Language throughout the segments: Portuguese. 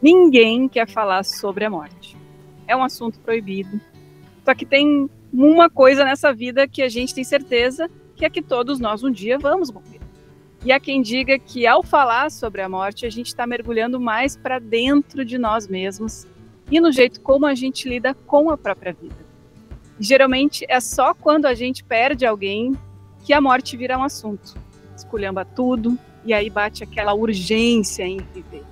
Ninguém quer falar sobre a morte. É um assunto proibido. Só que tem uma coisa nessa vida que a gente tem certeza que é que todos nós um dia vamos morrer. E há quem diga que ao falar sobre a morte, a gente está mergulhando mais para dentro de nós mesmos e no jeito como a gente lida com a própria vida. Geralmente é só quando a gente perde alguém que a morte vira um assunto. Esculhamba tudo e aí bate aquela urgência em viver.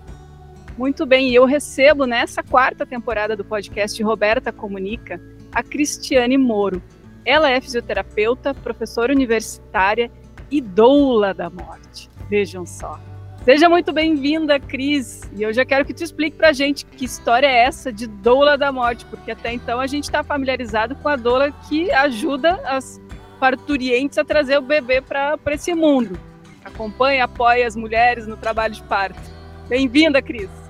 Muito bem, e eu recebo nessa quarta temporada do podcast Roberta Comunica a Cristiane Moro. Ela é fisioterapeuta, professora universitária e doula da morte. Vejam só. Seja muito bem-vinda, Cris. E eu já quero que tu explique pra gente que história é essa de doula da morte, porque até então a gente está familiarizado com a doula que ajuda as parturientes a trazer o bebê para esse mundo. Acompanha, apoia as mulheres no trabalho de parto. Bem-vinda, Cris.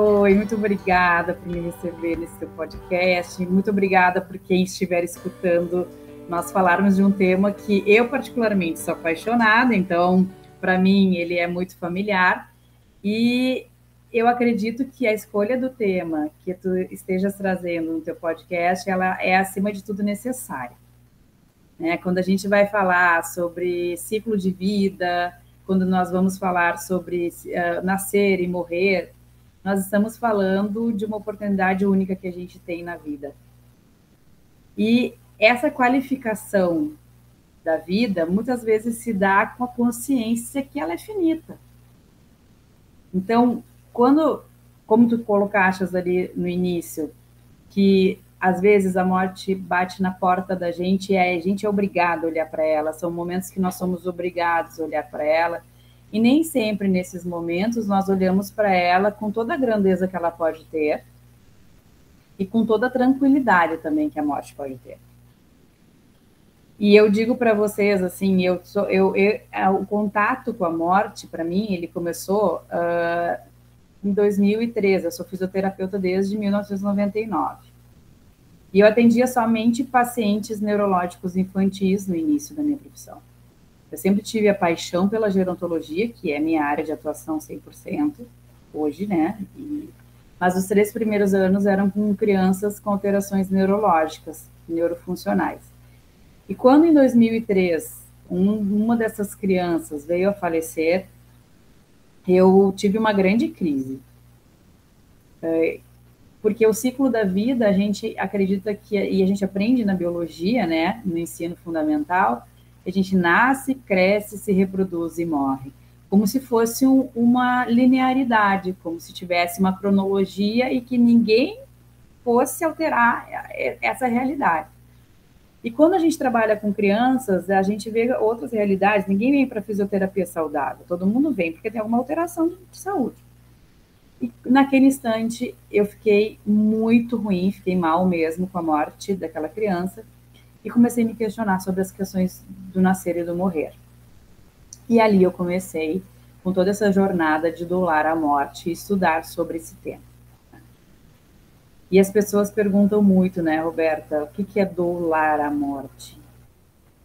Oi, muito obrigada por me receber nesse seu podcast. Muito obrigada por quem estiver escutando nós falarmos de um tema que eu particularmente sou apaixonada, então para mim ele é muito familiar e eu acredito que a escolha do tema que tu estejas trazendo no teu podcast, ela é acima de tudo necessária. Né? Quando a gente vai falar sobre ciclo de vida, quando nós vamos falar sobre uh, nascer e morrer, nós estamos falando de uma oportunidade única que a gente tem na vida. E essa qualificação da vida muitas vezes se dá com a consciência que ela é finita. Então, quando, como tu colocaste ali no início, que às vezes a morte bate na porta da gente e a gente é obrigado a olhar para ela, são momentos que nós somos obrigados a olhar para ela e nem sempre nesses momentos nós olhamos para ela com toda a grandeza que ela pode ter e com toda a tranquilidade também que a morte pode ter. E eu digo para vocês assim, eu sou eu, eu, é, o contato com a morte para mim ele começou uh, em 2013. Eu sou fisioterapeuta desde 1999. E eu atendia somente pacientes neurológicos infantis no início da minha profissão. Eu sempre tive a paixão pela gerontologia, que é minha área de atuação 100%, hoje, né? E, mas os três primeiros anos eram com crianças com alterações neurológicas, neurofuncionais. E quando em 2003 um, uma dessas crianças veio a falecer, eu tive uma grande crise. É, porque o ciclo da vida, a gente acredita que, e a gente aprende na biologia, né, no ensino fundamental, a gente nasce, cresce, se reproduz e morre. Como se fosse um, uma linearidade, como se tivesse uma cronologia e que ninguém fosse alterar essa realidade. E quando a gente trabalha com crianças, a gente vê outras realidades. Ninguém vem para fisioterapia saudável, todo mundo vem porque tem alguma alteração de saúde. E naquele instante eu fiquei muito ruim, fiquei mal mesmo com a morte daquela criança e comecei a me questionar sobre as questões do nascer e do morrer. E ali eu comecei com toda essa jornada de dolar a morte e estudar sobre esse tema. E as pessoas perguntam muito, né, Roberta, o que, é dolar a morte?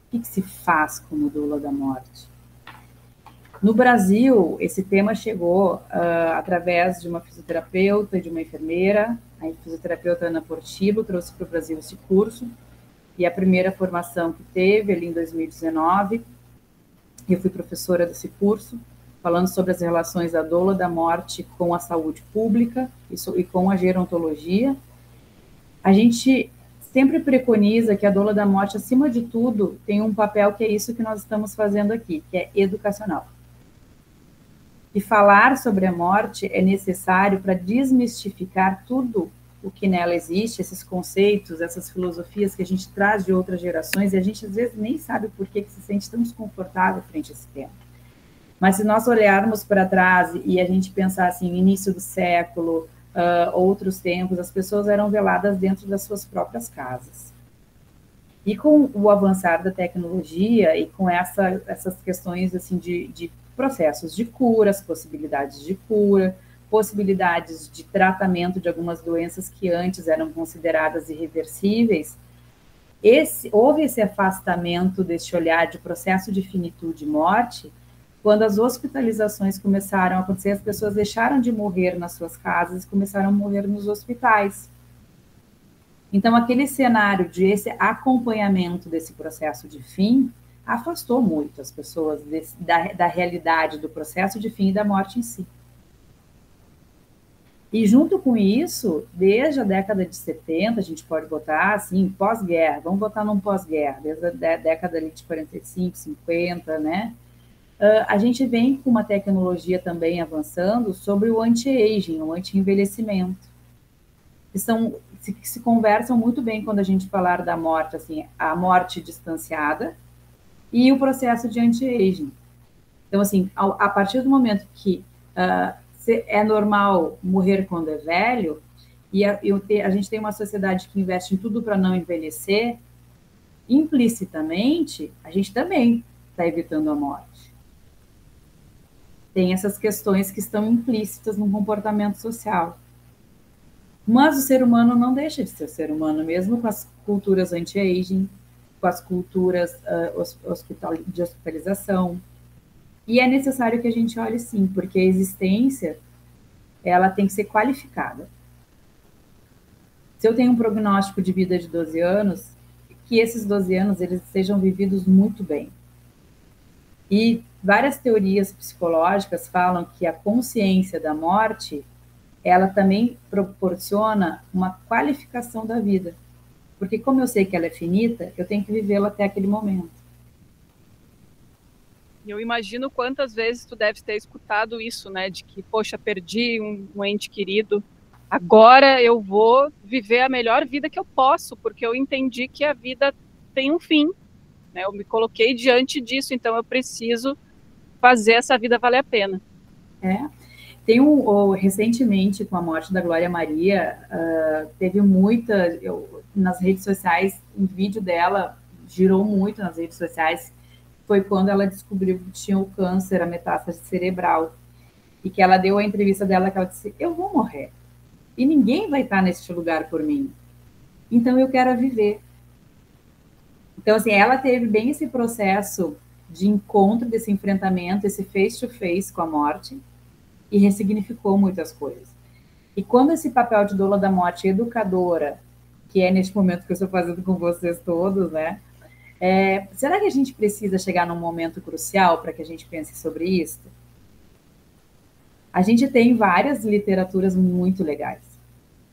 O que, que se faz como doula da morte? No Brasil, esse tema chegou uh, através de uma fisioterapeuta e de uma enfermeira. A fisioterapeuta Ana Portillo trouxe para o Brasil esse curso e a primeira formação que teve ali em 2019. Eu fui professora desse curso, falando sobre as relações da doula da morte com a saúde pública e com a gerontologia. A gente sempre preconiza que a doula da morte, acima de tudo, tem um papel que é isso que nós estamos fazendo aqui, que é educacional. E falar sobre a morte é necessário para desmistificar tudo o que nela existe, esses conceitos, essas filosofias que a gente traz de outras gerações, e a gente às vezes nem sabe por que, que se sente tão desconfortável frente a esse tema. Mas se nós olharmos para trás e a gente pensar assim, início do século, uh, outros tempos, as pessoas eram veladas dentro das suas próprias casas. E com o avançar da tecnologia e com essa, essas questões assim de, de processos de cura, as possibilidades de cura, possibilidades de tratamento de algumas doenças que antes eram consideradas irreversíveis, esse, houve esse afastamento deste olhar de processo de finitude e morte, quando as hospitalizações começaram a acontecer, as pessoas deixaram de morrer nas suas casas e começaram a morrer nos hospitais. Então, aquele cenário de esse acompanhamento desse processo de fim afastou muito as pessoas desse, da, da realidade do processo de fim e da morte em si. E junto com isso, desde a década de 70, a gente pode botar assim, pós-guerra, vamos botar num pós-guerra, desde a década de 45, 50, né? Uh, a gente vem com uma tecnologia também avançando sobre o anti-aging, o anti-envelhecimento. Que são, se, se conversam muito bem quando a gente falar da morte, assim, a morte distanciada e o processo de anti-aging. Então, assim, a, a, partir do momento que uh, é normal morrer quando é velho, e a, a gente tem uma sociedade que investe em tudo para não envelhecer, implicitamente, a gente também está evitando a morte. Tem essas questões que estão implícitas no comportamento social. Mas o ser humano não deixa de ser ser humano, mesmo com as culturas anti-aging, com as culturas uh, hospital, de hospitalização, e é necessário que a gente olhe sim, porque a existência ela tem que ser qualificada. Se eu tenho um prognóstico de vida de 12 anos, que esses 12 anos eles sejam vividos muito bem. E várias teorias psicológicas falam que a consciência da morte, ela também proporciona uma qualificação da vida. Porque como eu sei que ela é finita, eu tenho que vivê-la até aquele momento. Eu imagino quantas vezes tu deve ter escutado isso, né? De que, poxa, perdi um, um ente querido, agora eu vou viver a melhor vida que eu posso, porque eu entendi que a vida tem um fim. Né? Eu me coloquei diante disso, então eu preciso fazer essa vida valer a pena. É. Tem um, oh, recentemente, com a morte da Glória Maria, uh, teve muita, eu, nas redes sociais, um vídeo dela girou muito nas redes sociais, foi quando ela descobriu que tinha o câncer, a metástase cerebral. E que ela deu a entrevista dela que ela disse: Eu vou morrer. E ninguém vai estar neste lugar por mim. Então eu quero viver. Então, assim, ela teve bem esse processo de encontro, desse enfrentamento, esse face-to-face -face com a morte, e ressignificou muitas coisas. E quando esse papel de doula da morte educadora, que é neste momento que eu estou fazendo com vocês todos, né? É, será que a gente precisa chegar num momento crucial para que a gente pense sobre isso? A gente tem várias literaturas muito legais.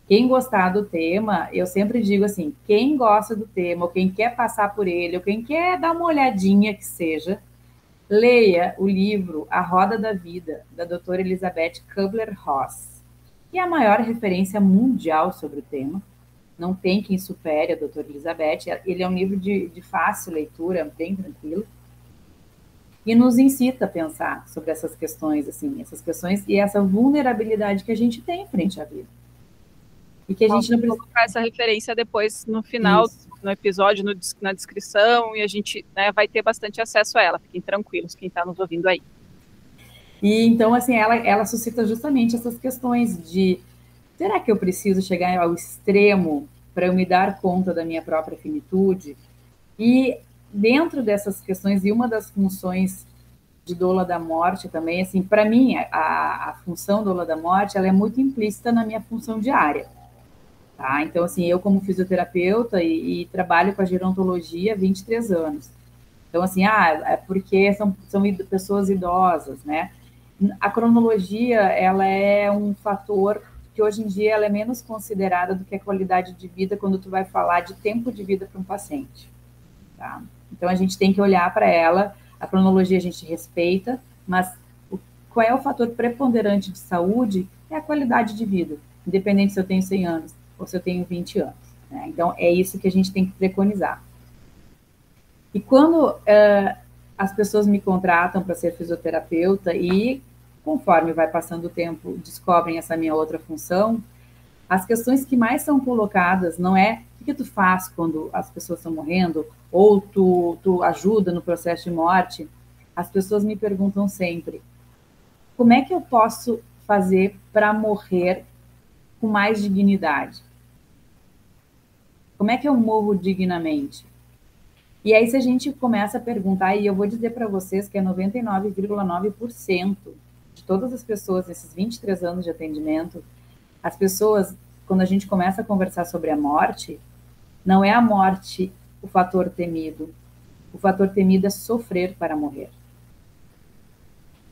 Quem gostar do tema, eu sempre digo assim: quem gosta do tema, ou quem quer passar por ele, ou quem quer dar uma olhadinha que seja, leia o livro A Roda da Vida, da doutora Elizabeth Kubler-Ross, que é a maior referência mundial sobre o tema não tem quem supere a doutora Elizabeth. Ele é um livro de, de fácil leitura, bem tranquilo, e nos incita a pensar sobre essas questões, assim, essas questões e essa vulnerabilidade que a gente tem frente à vida. E que a gente não precisa colocar essa referência depois no final, Isso. no episódio, no, na descrição, e a gente né, vai ter bastante acesso a ela. Fiquem tranquilos, quem está nos ouvindo aí. E então, assim, ela, ela suscita justamente essas questões de será que eu preciso chegar ao extremo para eu me dar conta da minha própria finitude? E dentro dessas questões, e uma das funções de doula da morte também, assim, para mim, a, a função doula da morte, ela é muito implícita na minha função diária. Tá? Então, assim, eu como fisioterapeuta e, e trabalho com a gerontologia há 23 anos. Então, assim, ah, é porque são, são pessoas idosas, né? A cronologia, ela é um fator que hoje em dia ela é menos considerada do que a qualidade de vida quando tu vai falar de tempo de vida para um paciente. Tá? Então a gente tem que olhar para ela, a cronologia a gente respeita, mas o, qual é o fator preponderante de saúde? É a qualidade de vida, independente se eu tenho 100 anos ou se eu tenho 20 anos. Né? Então é isso que a gente tem que preconizar. E quando uh, as pessoas me contratam para ser fisioterapeuta e conforme vai passando o tempo, descobrem essa minha outra função, as questões que mais são colocadas não é o que tu faz quando as pessoas estão morrendo, ou tu, tu ajuda no processo de morte. As pessoas me perguntam sempre: como é que eu posso fazer para morrer com mais dignidade? Como é que eu morro dignamente? E aí, se a gente começa a perguntar, e eu vou dizer para vocês que é 99,9% de todas as pessoas, nesses 23 anos de atendimento, as pessoas, quando a gente começa a conversar sobre a morte, não é a morte o fator temido. O fator temido é sofrer para morrer.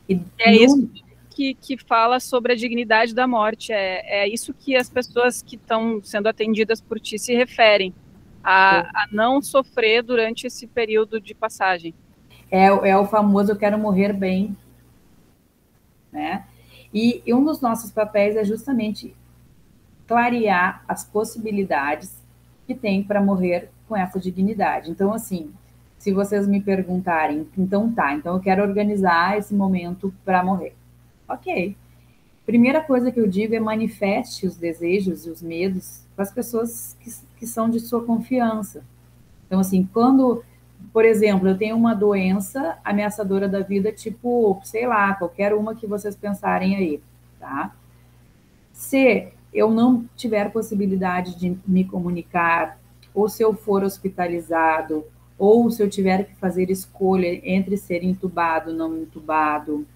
E é no... isso que, que fala sobre a dignidade da morte. É, é isso que as pessoas que estão sendo atendidas por ti se referem a, a não sofrer durante esse período de passagem. É, é o famoso eu quero morrer bem, né? E, um dos nossos papéis é justamente clarear as possibilidades que tem para morrer com essa dignidade. Então, assim, se vocês me perguntarem, então tá, então eu quero organizar esse momento para morrer. Ok. Primeira coisa que eu digo é manifeste os desejos e os medos para as pessoas que, que são de sua confiança. Então, assim, quando, por exemplo, eu tenho uma doença ameaçadora da vida, tipo, sei lá, qualquer uma que vocês pensarem aí, tá? Se eu não tiver possibilidade de me comunicar, ou se eu for hospitalizado, ou se eu tiver que fazer escolha entre ser entubado, não entubado,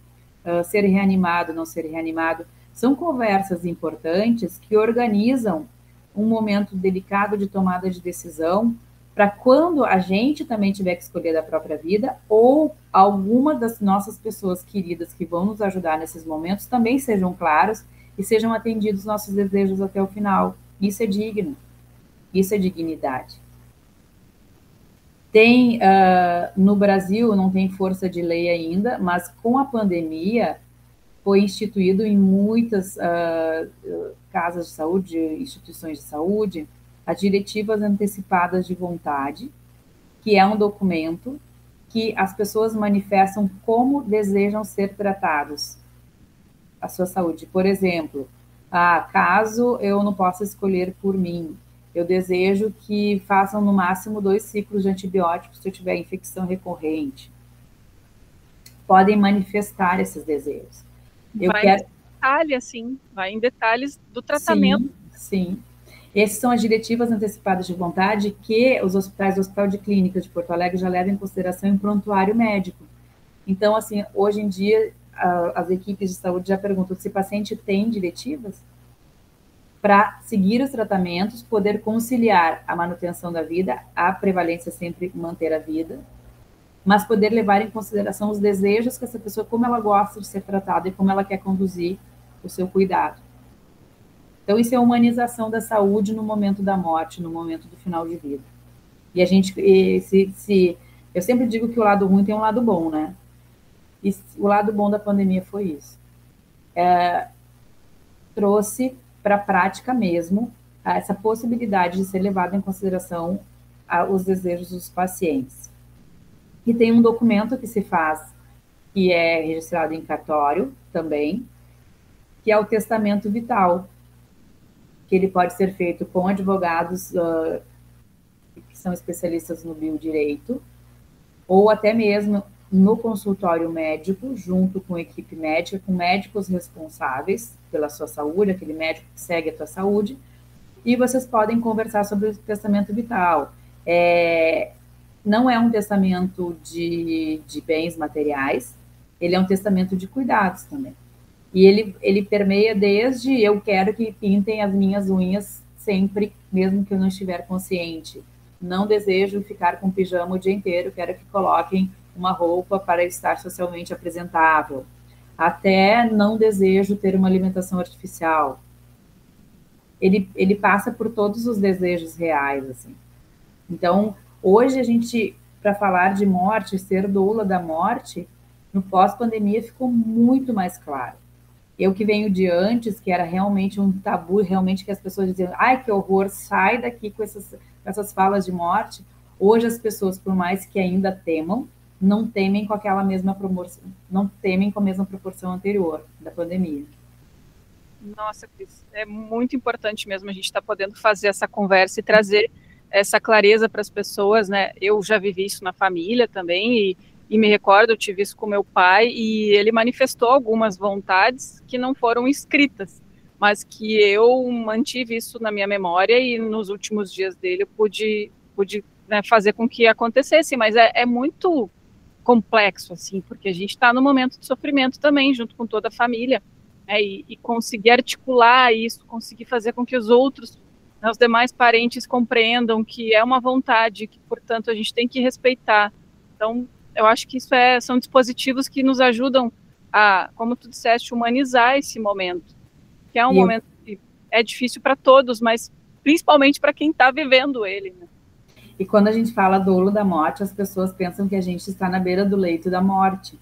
uh, ser reanimado, não ser reanimado, são conversas importantes que organizam um momento delicado de tomada de decisão para quando a gente também tiver que escolher da própria vida ou alguma das nossas pessoas queridas que vão nos ajudar nesses momentos também sejam claros e sejam atendidos nossos desejos até o final. Isso é digno. Isso é dignidade. Tem uh, no Brasil não tem força de lei ainda, mas com a pandemia foi instituído em muitas uh, casas de saúde, instituições de saúde, as diretivas antecipadas de vontade, que é um documento que as pessoas manifestam como desejam ser tratados a sua saúde. Por exemplo, ah, caso eu não possa escolher por mim, eu desejo que façam no máximo dois ciclos de antibióticos se eu tiver infecção recorrente. Podem manifestar esses desejos. Eu vai quero... em detalhe, assim, vai em detalhes do tratamento. Sim, sim. Essas são as diretivas antecipadas de vontade que os hospitais, o Hospital de Clínicas de Porto Alegre já levam em consideração em prontuário médico. Então, assim, hoje em dia, as equipes de saúde já perguntam se o paciente tem diretivas para seguir os tratamentos, poder conciliar a manutenção da vida, a prevalência sempre manter a vida, mas poder levar em consideração os desejos que essa pessoa, como ela gosta de ser tratada e como ela quer conduzir o seu cuidado. Então, isso é a humanização da saúde no momento da morte, no momento do final de vida. E a gente, e se, se, eu sempre digo que o lado ruim tem um lado bom, né? E o lado bom da pandemia foi isso. É, trouxe para a prática mesmo essa possibilidade de ser levado em consideração os desejos dos pacientes. E tem um documento que se faz, que é registrado em cartório também, que é o testamento vital, que ele pode ser feito com advogados uh, que são especialistas no biodireito, ou até mesmo no consultório médico, junto com equipe médica, com médicos responsáveis pela sua saúde, aquele médico que segue a tua saúde, e vocês podem conversar sobre o testamento vital. É, não é um testamento de, de bens materiais, ele é um testamento de cuidados também. E ele, ele permeia desde eu quero que pintem as minhas unhas sempre, mesmo que eu não estiver consciente. Não desejo ficar com pijama o dia inteiro, quero que coloquem uma roupa para estar socialmente apresentável, até não desejo ter uma alimentação artificial. Ele, ele passa por todos os desejos reais, assim. Então, hoje a gente, para falar de morte, ser doula da morte, no pós-pandemia ficou muito mais claro. Eu que venho de antes, que era realmente um tabu, realmente que as pessoas diziam, ai, que horror, sai daqui com essas, com essas falas de morte. Hoje as pessoas, por mais que ainda temam, não temem com aquela mesma proporção, não temem com a mesma proporção anterior da pandemia. Nossa, Cris, é muito importante mesmo a gente estar tá podendo fazer essa conversa e trazer essa clareza para as pessoas, né? Eu já vivi isso na família também e, e me recordo, eu tive isso com meu pai e ele manifestou algumas vontades que não foram escritas, mas que eu mantive isso na minha memória e nos últimos dias dele eu pude, pude né, fazer com que acontecesse, mas é, é muito complexo, assim, porque a gente está no momento de sofrimento também, junto com toda a família, né, e, e, conseguir articular isso, conseguir fazer com que os outros, né, os demais parentes compreendam que é uma vontade, que, portanto, a gente tem que respeitar. Então, eu acho que isso é, são dispositivos que nos ajudam a, como tu disseste, humanizar esse momento, que é um e momento que é difícil para todos, mas principalmente para quem está vivendo ele. Né? E quando a gente fala dolo da morte, as pessoas pensam que a gente está na beira do leito da morte.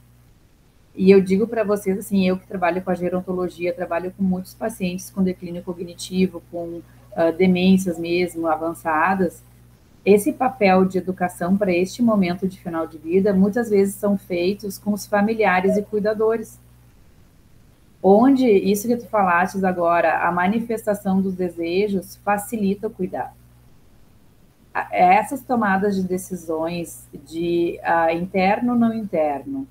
E eu digo para vocês, assim, eu que trabalho com a gerontologia, trabalho com muitos pacientes com declínio cognitivo, com uh, demências mesmo avançadas, esse papel de educação para este momento de final de vida, muitas vezes são feitos com os familiares e cuidadores. Onde, isso que tu falaste agora, a manifestação dos desejos facilita o cuidado. Essas tomadas de decisões de uh, interno ou não interno,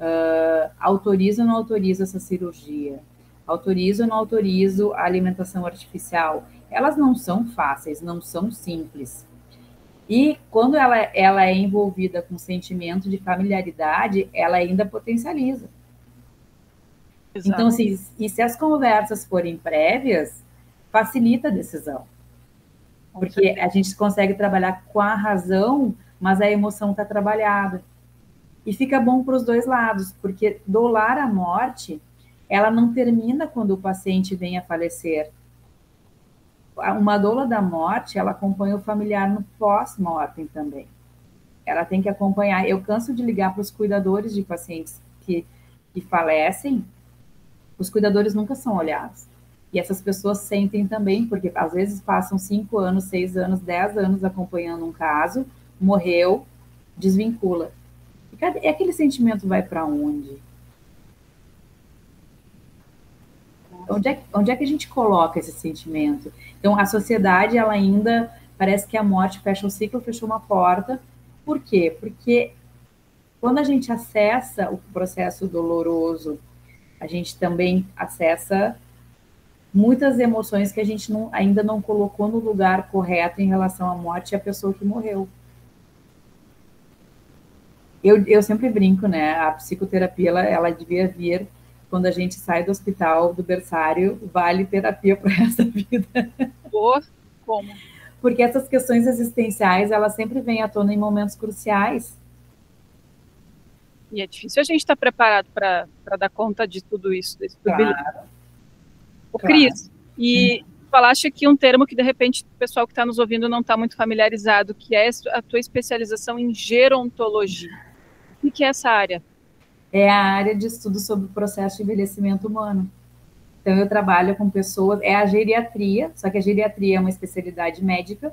uh, autorizo ou não autorizo essa cirurgia, autorizo ou não autorizo a alimentação artificial, elas não são fáceis, não são simples e quando ela, ela é envolvida com sentimento de familiaridade, ela ainda potencializa. Exato. Então, assim, e se as conversas forem prévias, facilita a decisão. Porque a gente consegue trabalhar com a razão, mas a emoção está trabalhada. E fica bom para os dois lados, porque dolar a morte, ela não termina quando o paciente vem a falecer uma doula da morte, ela acompanha o familiar no pós-mortem também. Ela tem que acompanhar. Eu canso de ligar para os cuidadores de pacientes que, que falecem, os cuidadores nunca são olhados. E essas pessoas sentem também, porque às vezes passam cinco anos, seis anos, dez anos acompanhando um caso, morreu, desvincula. E aquele sentimento vai para onde? Onde é, onde é que a gente coloca esse sentimento? Então, a sociedade, ela ainda parece que a morte fecha um ciclo, fechou uma porta. Por quê? Porque quando a gente acessa o processo doloroso, a gente também acessa muitas emoções que a gente não, ainda não colocou no lugar correto em relação à morte e à pessoa que morreu. Eu, eu sempre brinco, né? A psicoterapia, ela, ela devia vir quando a gente sai do hospital, do berçário, vale terapia para essa vida. Por como? Porque essas questões existenciais, elas sempre vêm à tona em momentos cruciais. E é difícil a gente estar tá preparado para dar conta de tudo isso, desse claro. O Cris, e hum. falaste aqui um termo que, de repente, o pessoal que está nos ouvindo não está muito familiarizado, que é a tua especialização em gerontologia. O que é essa área? É a área de estudo sobre o processo de envelhecimento humano. Então, eu trabalho com pessoas, é a geriatria, só que a geriatria é uma especialidade médica,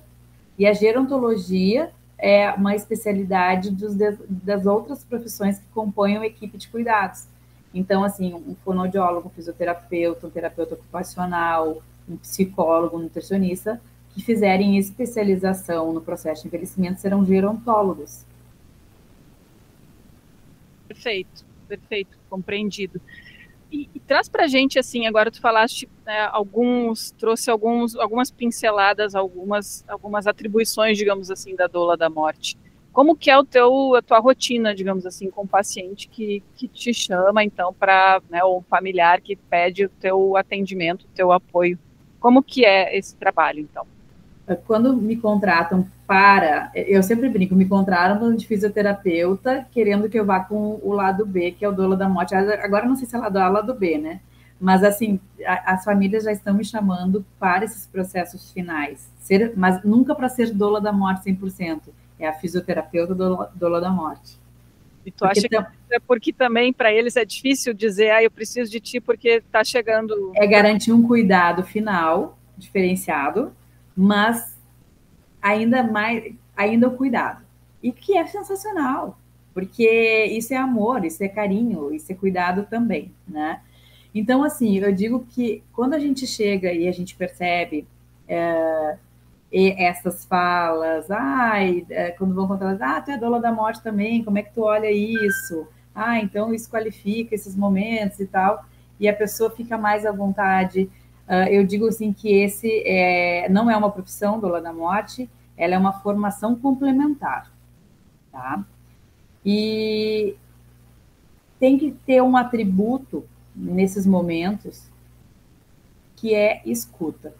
e a gerontologia é uma especialidade dos, das outras profissões que compõem a equipe de cuidados. Então, assim, um fonoaudiólogo, um fisioterapeuta, um terapeuta ocupacional, um psicólogo, um nutricionista, que fizerem especialização no processo de envelhecimento serão gerontólogos. Perfeito, perfeito, compreendido. E, e traz para a gente assim, agora tu falaste né, alguns, trouxe alguns, algumas pinceladas, algumas, algumas atribuições, digamos assim, da doula da morte. Como que é o teu, a tua rotina, digamos assim, com o paciente que, que te chama, então, para, né, ou familiar que pede o teu atendimento, o teu apoio. Como que é esse trabalho, então? Quando me contratam para, eu sempre brinco, me contratam de fisioterapeuta, querendo que eu vá com o lado B, que é o dolo da morte. Agora não sei se é lado A ou lado B, né? Mas assim, a, as famílias já estão me chamando para esses processos finais. Ser, mas nunca para ser doula da morte 100%. É a fisioterapeuta doula, doula da morte. E tu porque acha que é porque também para eles é difícil dizer, ah, eu preciso de ti porque está chegando. É garantir um cuidado final diferenciado, mas ainda mais, ainda o cuidado. E que é sensacional, porque isso é amor, isso é carinho, isso é cuidado também, né? Então, assim, eu digo que quando a gente chega e a gente percebe é, essas falas, ai, é, quando vão contar, ah, tu é doula da morte também, como é que tu olha isso? Ah, então isso qualifica esses momentos e tal, e a pessoa fica mais à vontade, Uh, eu digo assim que esse é, não é uma profissão do da morte, ela é uma formação complementar, tá? E tem que ter um atributo nesses momentos que é escuta.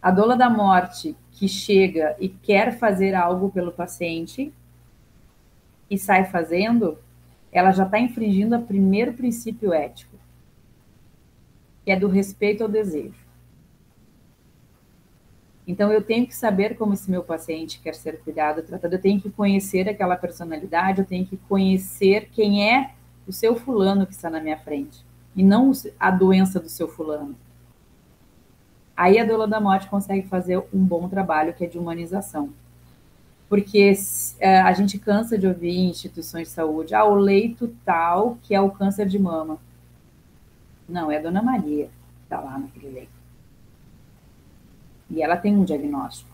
A doula da morte que chega e quer fazer algo pelo paciente e sai fazendo, ela já está infringindo o primeiro princípio ético, que é do respeito ao desejo. Então, eu tenho que saber como esse meu paciente quer ser cuidado, tratado, eu tenho que conhecer aquela personalidade, eu tenho que conhecer quem é o seu fulano que está na minha frente, e não a doença do seu fulano. Aí a doula da morte consegue fazer um bom trabalho, que é de humanização. Porque é, a gente cansa de ouvir instituições de saúde, ah, o leito tal, que é o câncer de mama. Não, é a dona Maria que está lá naquele leito. E ela tem um diagnóstico.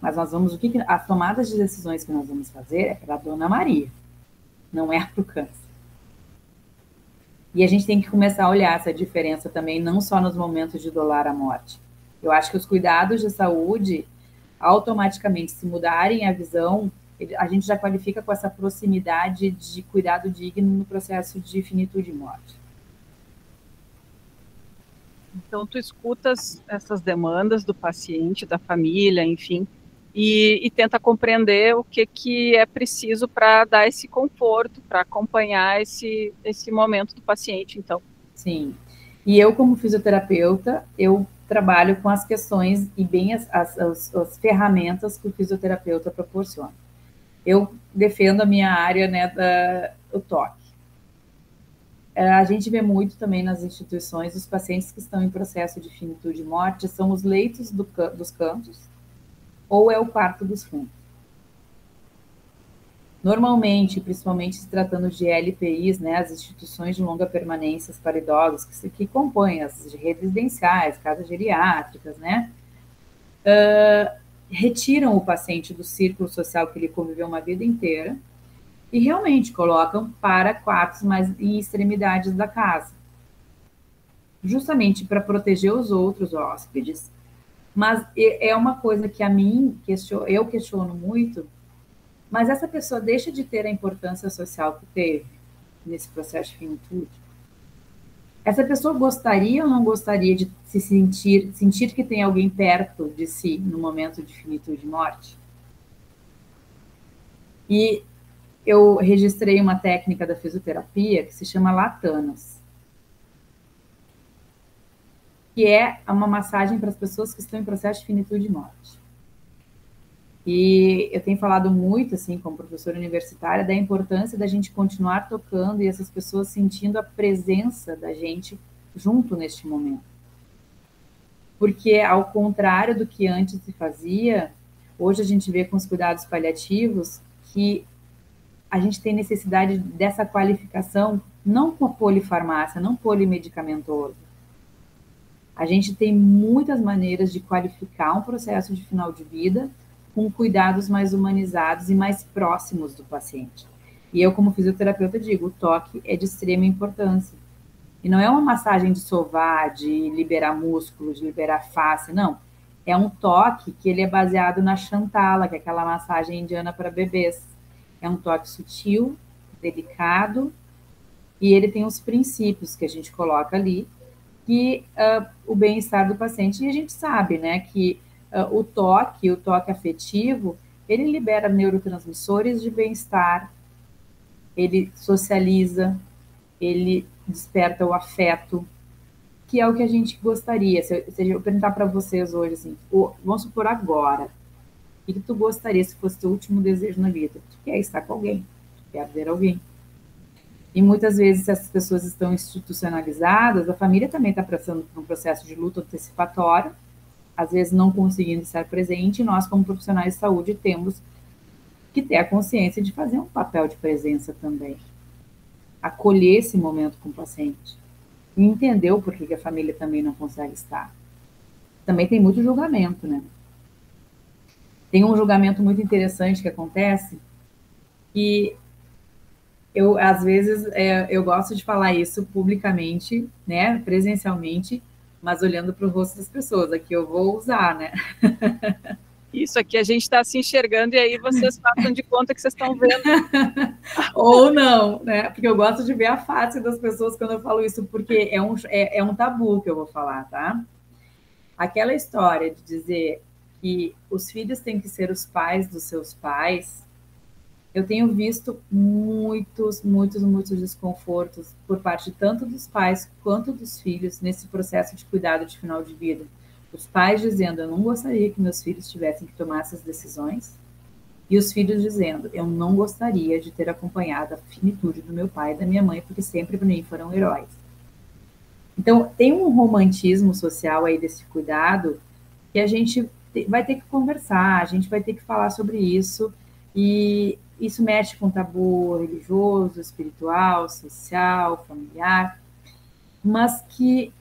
Mas nós vamos, o que, que as tomadas de decisões que nós vamos fazer é para a dona Maria, não é para o câncer. E a gente tem que começar a olhar essa diferença também, não só nos momentos de dolar a morte. Eu acho que os cuidados de saúde, automaticamente, se mudarem a visão, a gente já qualifica com essa proximidade de cuidado digno no processo de finitude e morte. Então, tu escutas essas demandas do paciente, da família, enfim, e, e tenta compreender o que, que é preciso para dar esse conforto, para acompanhar esse, esse momento do paciente, então. Sim. E eu, como fisioterapeuta, eu trabalho com as questões e bem as, as, as, as ferramentas que o fisioterapeuta proporciona. Eu defendo a minha área, né, da, o toque. É, a gente vê muito também nas instituições os pacientes que estão em processo de finitude e morte são os leitos do, dos cantos ou é o quarto dos fundos. Normalmente, principalmente se tratando de LPIs, né, as instituições de longa permanência para idosos, que, que compõem as residenciais, casas geriátricas, né, uh, retiram o paciente do círculo social que ele conviveu uma vida inteira e realmente colocam para quartos mais em extremidades da casa, justamente para proteger os outros hóspedes. Mas é uma coisa que a mim eu questiono muito, mas essa pessoa deixa de ter a importância social que teve nesse processo de finitude. Essa pessoa gostaria ou não gostaria de se sentir sentir que tem alguém perto de si no momento de finitude e morte? E eu registrei uma técnica da fisioterapia que se chama latanas, que é uma massagem para as pessoas que estão em processo de finitude e morte. E eu tenho falado muito, assim, como professora universitária, da importância da gente continuar tocando e essas pessoas sentindo a presença da gente junto neste momento. Porque, ao contrário do que antes se fazia, hoje a gente vê com os cuidados paliativos que a gente tem necessidade dessa qualificação não com a polifarmácia, não polimedicamentoso. A gente tem muitas maneiras de qualificar um processo de final de vida com cuidados mais humanizados e mais próximos do paciente. E eu, como fisioterapeuta, digo: o toque é de extrema importância. E não é uma massagem de sovar, de liberar músculos, de liberar face, não. É um toque que ele é baseado na chantala, que é aquela massagem indiana para bebês é um toque sutil, delicado, e ele tem os princípios que a gente coloca ali, que uh, o bem-estar do paciente, e a gente sabe, né, que uh, o toque, o toque afetivo, ele libera neurotransmissores de bem-estar, ele socializa, ele desperta o afeto, que é o que a gente gostaria. Se eu, se eu perguntar para vocês hoje, assim, vamos supor agora, o que tu gostaria se fosse teu último desejo na vida? Tu quer estar com alguém, tu quer ver alguém. E muitas vezes, essas pessoas estão institucionalizadas, a família também está passando por um processo de luta antecipatório, às vezes não conseguindo estar presente, e nós, como profissionais de saúde, temos que ter a consciência de fazer um papel de presença também. Acolher esse momento com o paciente. E entender o porquê que a família também não consegue estar. Também tem muito julgamento, né? Tem um julgamento muito interessante que acontece que eu às vezes é, eu gosto de falar isso publicamente, né, presencialmente, mas olhando para o rosto das pessoas. Aqui eu vou usar, né? Isso aqui a gente está se enxergando e aí vocês façam de conta que vocês estão vendo. Ou não, né? Porque eu gosto de ver a face das pessoas quando eu falo isso, porque é um, é, é um tabu que eu vou falar, tá? Aquela história de dizer que os filhos têm que ser os pais dos seus pais, eu tenho visto muitos, muitos, muitos desconfortos por parte tanto dos pais quanto dos filhos nesse processo de cuidado de final de vida os pais dizendo, eu não gostaria que meus filhos tivessem que tomar essas decisões, e os filhos dizendo, eu não gostaria de ter acompanhado a finitude do meu pai e da minha mãe, porque sempre para mim foram heróis. Então, tem um romantismo social aí desse cuidado que a gente vai ter que conversar, a gente vai ter que falar sobre isso, e isso mexe com tabu religioso, espiritual, social, familiar, mas que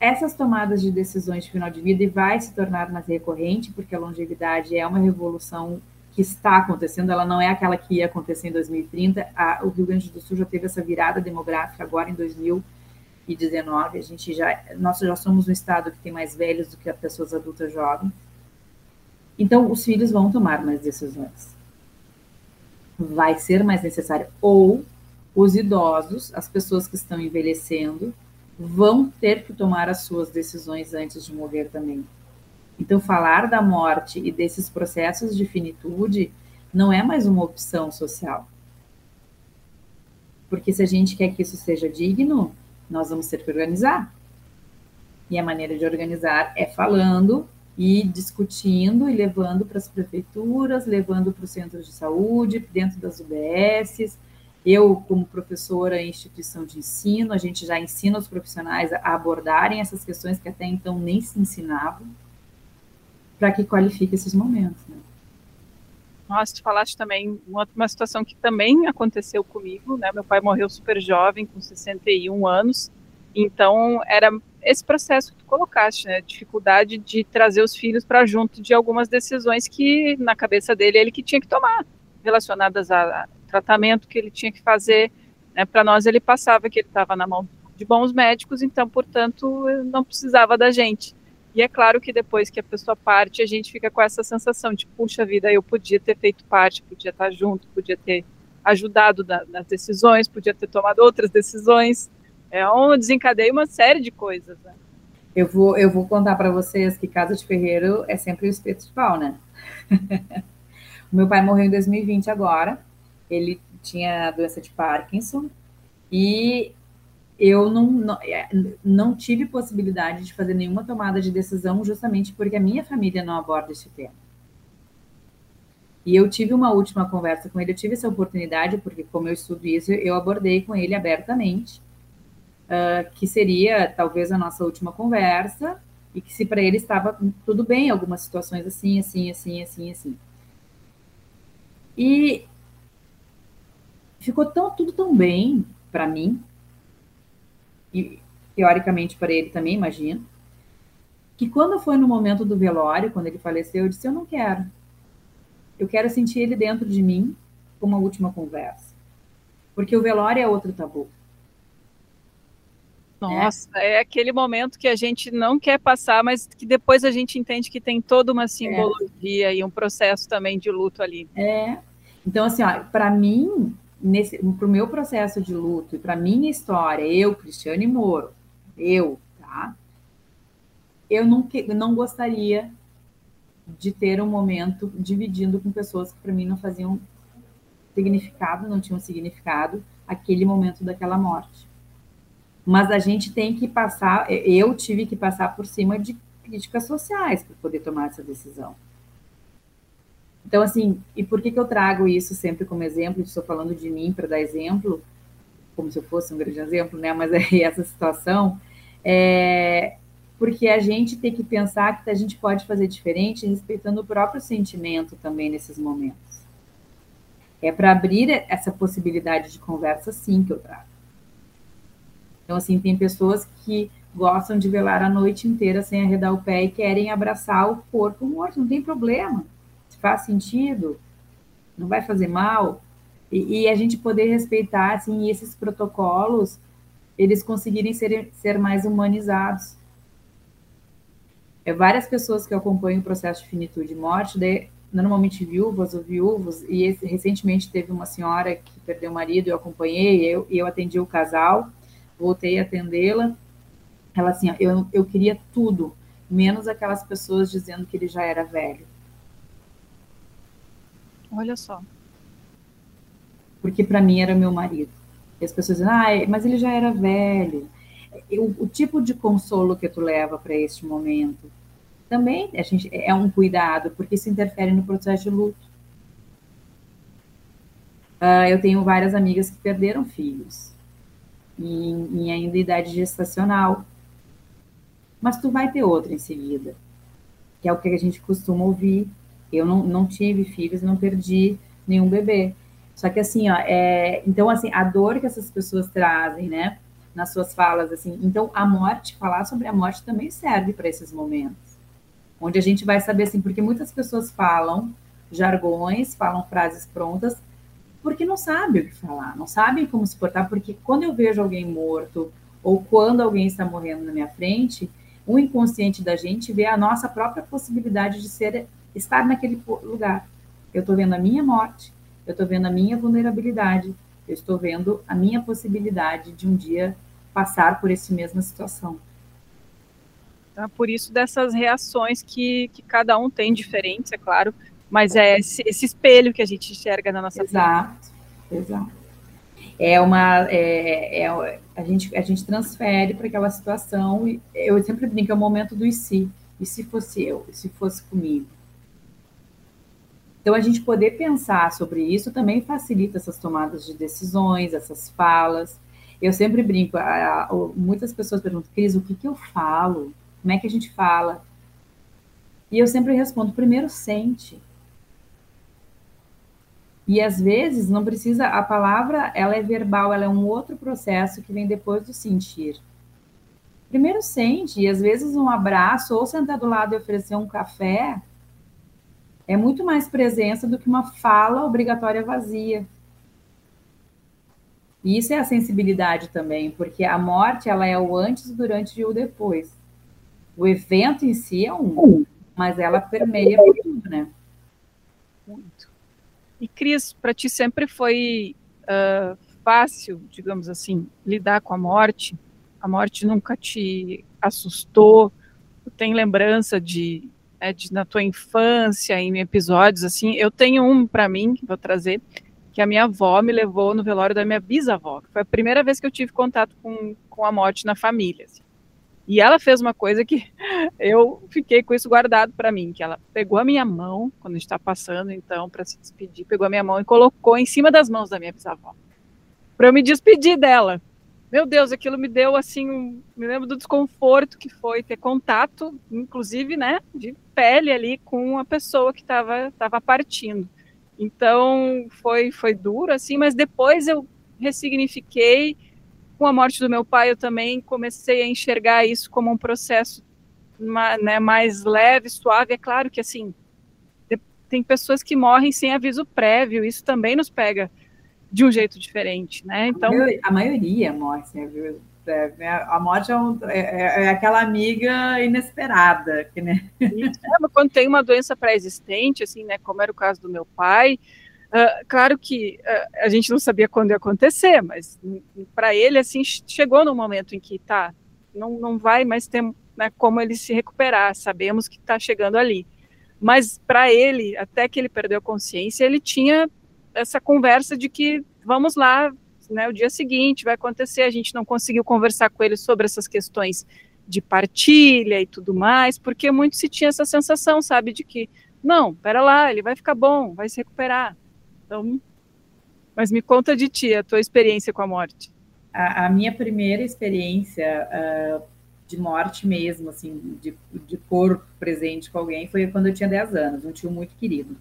essas tomadas de decisões de final de vida e vai se tornar mais recorrente, porque a longevidade é uma revolução que está acontecendo, ela não é aquela que ia acontecer em 2030. A, o Rio Grande do Sul já teve essa virada demográfica agora em 2019. A gente já, nós já somos um estado que tem mais velhos do que pessoas adultas jovens. Então, os filhos vão tomar mais decisões. Vai ser mais necessário. Ou os idosos, as pessoas que estão envelhecendo, vão ter que tomar as suas decisões antes de morrer também. Então, falar da morte e desses processos de finitude não é mais uma opção social. Porque se a gente quer que isso seja digno, nós vamos ter que organizar. E a maneira de organizar é falando e discutindo e levando para as prefeituras, levando para os centros de saúde, dentro das UBSs, eu, como professora em instituição de ensino, a gente já ensina os profissionais a abordarem essas questões que até então nem se ensinavam, para que qualifique esses momentos. Né? Nossa, tu falaste também uma, uma situação que também aconteceu comigo, né? Meu pai morreu super jovem, com 61 anos, então era esse processo que tu colocaste, né? Dificuldade de trazer os filhos para junto de algumas decisões que na cabeça dele ele que tinha que tomar, relacionadas a, tratamento que ele tinha que fazer. Né, Para nós, ele passava que ele estava na mão de bons médicos, então, portanto, não precisava da gente. E é claro que depois que a pessoa parte, a gente fica com essa sensação de, puxa vida, eu podia ter feito parte, podia estar junto, podia ter ajudado na, nas decisões, podia ter tomado outras decisões. É um desencadeia uma série de coisas. Né? Eu vou, eu vou contar para vocês que casa de ferreiro é sempre o espeto de pau, né? o meu pai morreu em 2020 agora, ele tinha doença de Parkinson e eu não, não, é, não, tive possibilidade de fazer nenhuma tomada de decisão justamente porque a minha família não aborda esse tema. E eu tive uma última conversa com ele, eu tive essa oportunidade, porque como eu estudo isso, eu abordei com ele abertamente, uh, que seria talvez a nossa última conversa, e que se para ele estava tudo bem, algumas situações assim, assim, assim, assim, assim. E ficou tão, tudo tão bem para mim, e teoricamente para ele também, imagino, que quando foi no momento do velório, quando ele faleceu, eu disse: Eu não quero. Eu quero sentir ele dentro de mim como uma última conversa. Porque o velório é outro tabu. Nossa, é. é. aquele momento que a gente não quer passar, mas que depois a gente entende que tem toda uma simbologia é. e um processo também de luto ali. É. Então, assim, para mim, para o meu processo de luto e para minha história, eu, Cristiane Moro, eu, tá? Eu não, não gostaria de ter um momento dividindo com pessoas que para mim não faziam significado, não tinham significado aquele momento daquela morte. Mas a gente tem que passar, eu tive que passar por cima de críticas sociais para poder tomar essa decisão. Então, assim, e por que, que eu trago isso sempre como exemplo? Estou falando de mim para dar exemplo, como se eu fosse um grande exemplo, né? Mas é essa situação, é porque a gente tem que pensar que a gente pode fazer diferente respeitando o próprio sentimento também nesses momentos. É para abrir essa possibilidade de conversa, sim, que eu trago. Então, assim, tem pessoas que gostam de velar a noite inteira sem arredar o pé e querem abraçar o corpo morto, não tem problema faz sentido, não vai fazer mal, e, e, a gente poder respeitar, assim, esses protocolos, eles conseguirem ser, ser mais humanizados. é, várias pessoas que acompanham o processo de finitude e morte, de, normalmente viúvas ou viúvos, e esse, recentemente teve uma senhora que perdeu o marido, eu acompanhei, eu, eu atendi o casal, voltei a atendê-la, ela assim, eu, eu queria tudo, menos aquelas pessoas dizendo que ele já era velho. Olha só. Porque para mim era meu marido. E as pessoas dizem, ah, mas ele já era velho. O, o tipo de consolo que tu leva para este momento também a gente, é um cuidado, porque isso interfere no processo de luto. Uh, eu tenho várias amigas que perderam filhos, em, em ainda idade gestacional. Mas tu vai ter outra em seguida, que é o que a gente costuma ouvir. Eu não, não tive filhos, não perdi nenhum bebê. Só que assim, ó, é, então assim, a dor que essas pessoas trazem, né, nas suas falas, assim, então a morte, falar sobre a morte também serve para esses momentos, onde a gente vai saber assim, porque muitas pessoas falam jargões, falam frases prontas, porque não sabem o que falar, não sabem como se portar, porque quando eu vejo alguém morto ou quando alguém está morrendo na minha frente, o inconsciente da gente vê a nossa própria possibilidade de ser estar naquele lugar. Eu estou vendo a minha morte, eu estou vendo a minha vulnerabilidade, eu estou vendo a minha possibilidade de um dia passar por essa mesma situação. Tá? Por isso dessas reações que, que cada um tem diferentes, é claro, mas é esse, esse espelho que a gente enxerga na nossa exato, vida. Exato, É uma. É, é, a, gente, a gente transfere para aquela situação, e eu sempre brinco, é o momento do e se. E se fosse eu? E se fosse comigo? Então, a gente poder pensar sobre isso também facilita essas tomadas de decisões, essas falas. Eu sempre brinco, muitas pessoas perguntam, Cris, o que, que eu falo? Como é que a gente fala? E eu sempre respondo, primeiro sente. E às vezes não precisa, a palavra, ela é verbal, ela é um outro processo que vem depois do sentir. Primeiro sente, e às vezes um abraço, ou sentar do lado e oferecer um café, é muito mais presença do que uma fala obrigatória vazia. E isso é a sensibilidade também, porque a morte ela é o antes, o durante e o depois. O evento em si é um, mas ela permeia por tudo, né? Muito. E Cris, para ti sempre foi uh, fácil, digamos assim, lidar com a morte? A morte nunca te assustou? Tem lembrança de é, de, na tua infância, em episódios assim. Eu tenho um para mim, que vou trazer, que a minha avó me levou no velório da minha bisavó. Que foi a primeira vez que eu tive contato com, com a morte na família. Assim. E ela fez uma coisa que eu fiquei com isso guardado para mim, que ela pegou a minha mão, quando está passando, então, para se despedir, pegou a minha mão e colocou em cima das mãos da minha bisavó, para eu me despedir dela meu Deus, aquilo me deu assim, um, me lembro do desconforto que foi ter contato, inclusive, né, de pele ali com a pessoa que estava tava partindo. Então foi foi duro assim, mas depois eu ressignifiquei. Com a morte do meu pai, eu também comecei a enxergar isso como um processo né, mais leve, suave. É claro que assim tem pessoas que morrem sem aviso prévio. Isso também nos pega de um jeito diferente, né? Então a maioria, morre sem aviso é? A morte é, um, é, é, é, aquela amiga inesperada, que, né? Quando tem uma doença pré-existente, assim, né? Como era o caso do meu pai, uh, claro que uh, a gente não sabia quando ia acontecer, mas para ele, assim, chegou no momento em que tá, não, não vai mais ter né, como ele se recuperar. Sabemos que está chegando ali, mas para ele, até que ele perdeu a consciência, ele tinha essa conversa de que vamos lá, né, o dia seguinte vai acontecer, a gente não conseguiu conversar com ele sobre essas questões de partilha e tudo mais, porque muito se tinha essa sensação, sabe, de que não, pera lá, ele vai ficar bom, vai se recuperar. Então, mas me conta de ti, a tua experiência com a morte. A, a minha primeira experiência uh, de morte mesmo, assim, de, de corpo presente com alguém, foi quando eu tinha 10 anos, um tio muito querido.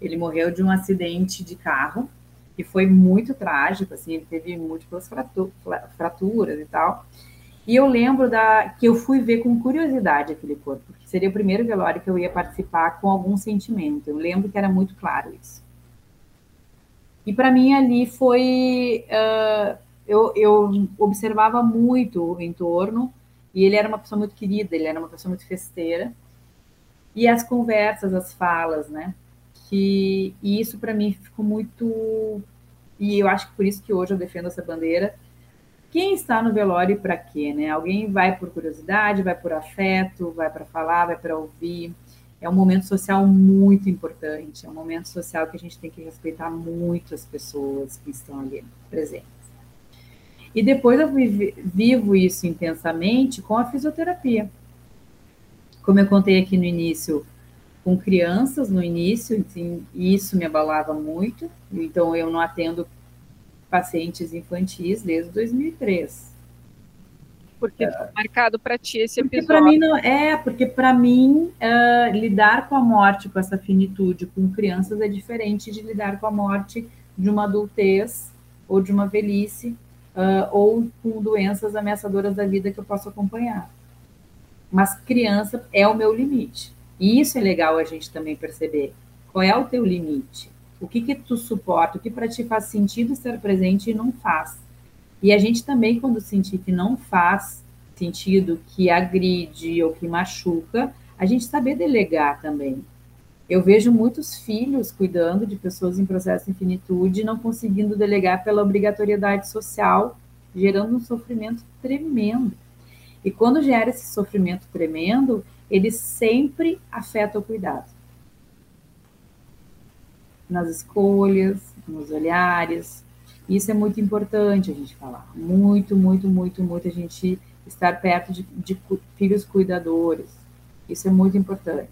Ele morreu de um acidente de carro que foi muito trágico, assim, ele teve múltiplas fraturas e tal. E eu lembro da que eu fui ver com curiosidade aquele corpo, que seria o primeiro velório que eu ia participar com algum sentimento. Eu lembro que era muito claro isso. E para mim ali foi uh, eu, eu observava muito o entorno e ele era uma pessoa muito querida, ele era uma pessoa muito festeira e as conversas, as falas, né? Que, e isso para mim ficou muito. E eu acho que por isso que hoje eu defendo essa bandeira. Quem está no velório para quê, né? Alguém vai por curiosidade, vai por afeto, vai para falar, vai para ouvir. É um momento social muito importante, é um momento social que a gente tem que respeitar muito as pessoas que estão ali presentes. E depois eu vivo isso intensamente com a fisioterapia como eu contei aqui no início, com crianças no início, assim, isso me abalava muito, então eu não atendo pacientes infantis desde 2003. Porque é, marcado para ti esse porque episódio. Mim não, é, porque para mim uh, lidar com a morte, com essa finitude com crianças é diferente de lidar com a morte de uma adultez ou de uma velhice uh, ou com doenças ameaçadoras da vida que eu posso acompanhar mas criança é o meu limite. E isso é legal a gente também perceber. Qual é o teu limite? O que que tu suporta? O que para ti faz sentido estar presente e não faz? E a gente também, quando sentir que não faz sentido, que agride ou que machuca, a gente saber delegar também. Eu vejo muitos filhos cuidando de pessoas em processo de infinitude, não conseguindo delegar pela obrigatoriedade social, gerando um sofrimento tremendo. E quando gera esse sofrimento tremendo, ele sempre afeta o cuidado. Nas escolhas, nos olhares. Isso é muito importante a gente falar. Muito, muito, muito, muito a gente estar perto de, de filhos cuidadores. Isso é muito importante.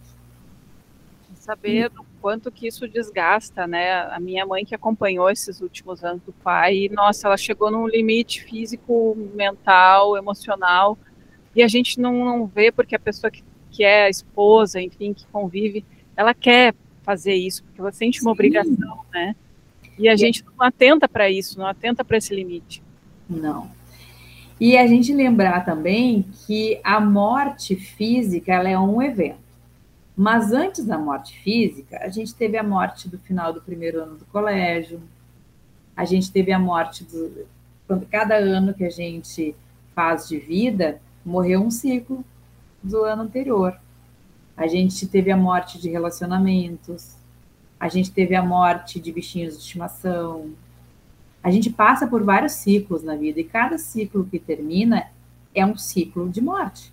Saber o quanto que isso desgasta, né? A minha mãe que acompanhou esses últimos anos do pai, nossa, ela chegou num limite físico, mental, emocional, e a gente não, não vê porque a pessoa que, que é a esposa, enfim, que convive, ela quer fazer isso, porque ela sente uma Sim. obrigação, né? E a e gente não atenta para isso, não atenta para esse limite. Não. E a gente lembrar também que a morte física ela é um evento. Mas antes da morte física, a gente teve a morte do final do primeiro ano do colégio, a gente teve a morte do. Cada ano que a gente faz de vida, morreu um ciclo do ano anterior. A gente teve a morte de relacionamentos, a gente teve a morte de bichinhos de estimação. A gente passa por vários ciclos na vida e cada ciclo que termina é um ciclo de morte.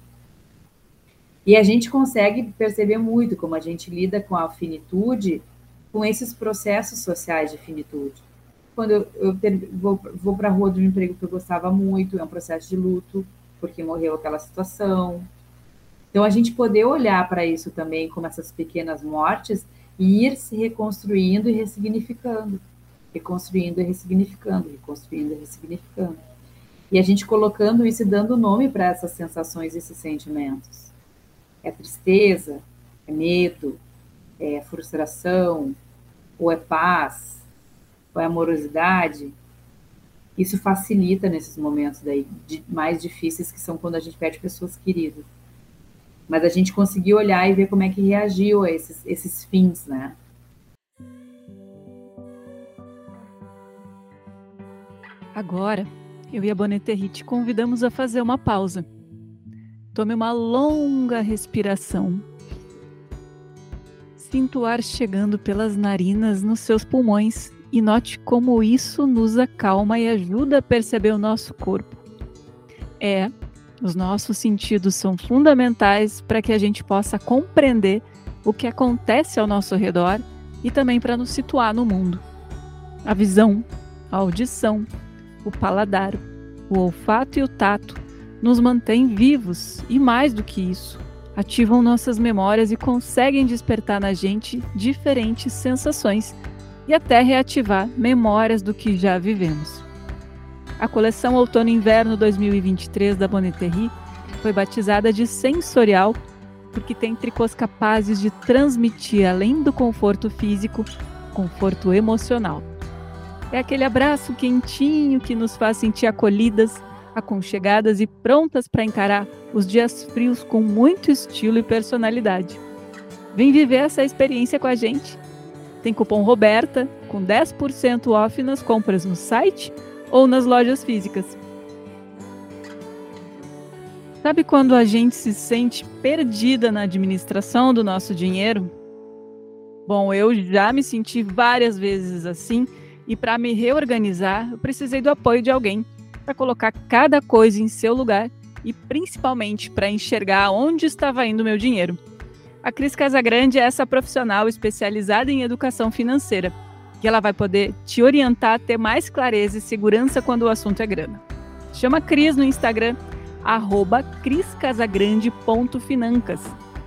E a gente consegue perceber muito como a gente lida com a finitude, com esses processos sociais de finitude. Quando eu, eu ter, vou, vou para a rua um emprego que eu gostava muito, é um processo de luto porque morreu aquela situação. Então, a gente poder olhar para isso também como essas pequenas mortes e ir se reconstruindo e ressignificando. Reconstruindo e ressignificando, reconstruindo e ressignificando. E a gente colocando isso e dando nome para essas sensações e esses sentimentos. É tristeza, é medo, é frustração, ou é paz, ou é amorosidade, isso facilita nesses momentos daí mais difíceis que são quando a gente perde pessoas queridas. Mas a gente conseguiu olhar e ver como é que reagiu a esses, esses fins, né? Agora, eu e a Boneterri te convidamos a fazer uma pausa. Tome uma longa respiração. Sinta o ar chegando pelas narinas nos seus pulmões e note como isso nos acalma e ajuda a perceber o nosso corpo. É, os nossos sentidos são fundamentais para que a gente possa compreender o que acontece ao nosso redor e também para nos situar no mundo. A visão, a audição, o paladar, o olfato e o tato nos mantêm vivos e, mais do que isso, ativam nossas memórias e conseguem despertar na gente diferentes sensações e até reativar memórias do que já vivemos. A coleção Outono Inverno 2023 da Bonneterie foi batizada de sensorial porque tem tricôs capazes de transmitir, além do conforto físico, conforto emocional. É aquele abraço quentinho que nos faz sentir acolhidas, aconchegadas e prontas para encarar os dias frios com muito estilo e personalidade. Vem viver essa experiência com a gente tem cupom Roberta com 10% off nas compras no site ou nas lojas físicas. Sabe quando a gente se sente perdida na administração do nosso dinheiro? Bom, eu já me senti várias vezes assim e para me reorganizar, eu precisei do apoio de alguém para colocar cada coisa em seu lugar e principalmente para enxergar onde estava indo meu dinheiro. A Cris Casagrande é essa profissional especializada em educação financeira, e ela vai poder te orientar a ter mais clareza e segurança quando o assunto é grana. Chama a Cris no Instagram arroba criscasagrande.financas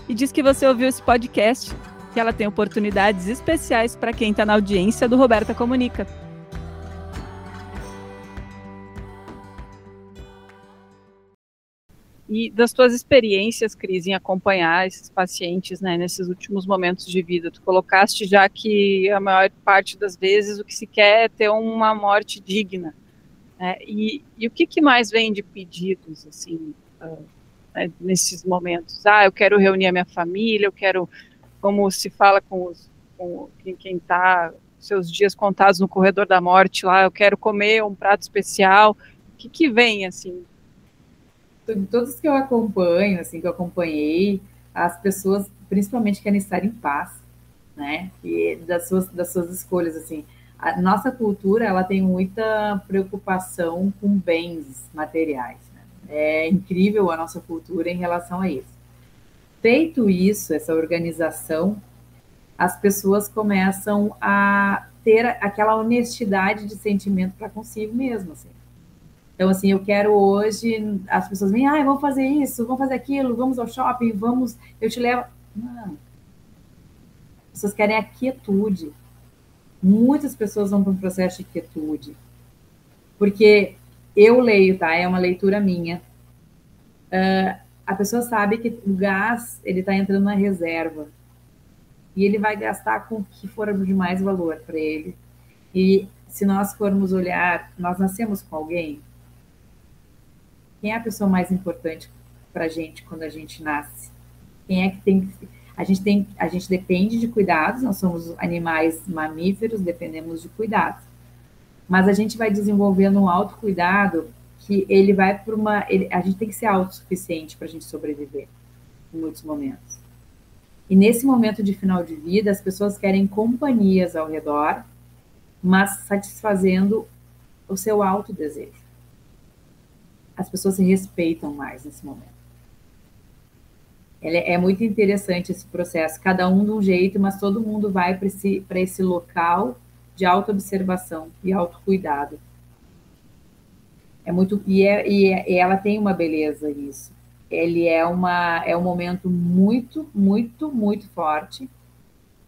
e diz que você ouviu esse podcast, que ela tem oportunidades especiais para quem está na audiência do Roberta Comunica. E das tuas experiências, Cris, em acompanhar esses pacientes né, nesses últimos momentos de vida, tu colocaste já que a maior parte das vezes o que se quer é ter uma morte digna. Né? E, e, o que, que, mais vem de pedidos, assim, uh, né, nesses momentos? Ah, eu quero reunir a minha família, eu quero, como se fala com, os, com quem está seus dias contados no corredor da morte lá, eu quero comer um prato especial. O que, que vem, assim? Todos que eu acompanho, assim, que eu acompanhei, as pessoas principalmente querem estar em paz, né? E das suas, das suas escolhas, assim a nossa cultura ela tem muita preocupação com bens materiais. Né? É incrível a nossa cultura em relação a isso. Feito isso, essa organização, as pessoas começam a ter aquela honestidade de sentimento para consigo mesmo. Assim. Então, assim, eu quero hoje, as pessoas vêm, ah, vamos fazer isso, vamos fazer aquilo, vamos ao shopping, vamos, eu te levo. Não. As pessoas querem a quietude, muitas pessoas vão para um processo de quietude. Porque eu leio, tá? É uma leitura minha. Uh, a pessoa sabe que o gás ele está entrando na reserva e ele vai gastar com o que for de mais valor para ele. E se nós formos olhar, nós nascemos com alguém. Quem é a pessoa mais importante para a gente quando a gente nasce? Quem é que tem a gente, tem, a gente depende de cuidados, nós somos animais mamíferos, dependemos de cuidados. Mas a gente vai desenvolvendo um autocuidado que ele vai para uma. Ele, a gente tem que ser autossuficiente para a gente sobreviver em muitos momentos. E nesse momento de final de vida, as pessoas querem companhias ao redor, mas satisfazendo o seu autodesejo. As pessoas se respeitam mais nesse momento. É, é muito interessante esse processo, cada um de um jeito, mas todo mundo vai para esse, esse local de autoobservação e autocuidado. É muito e, é, e, é, e ela tem uma beleza nisso. Ele é uma é um momento muito muito muito forte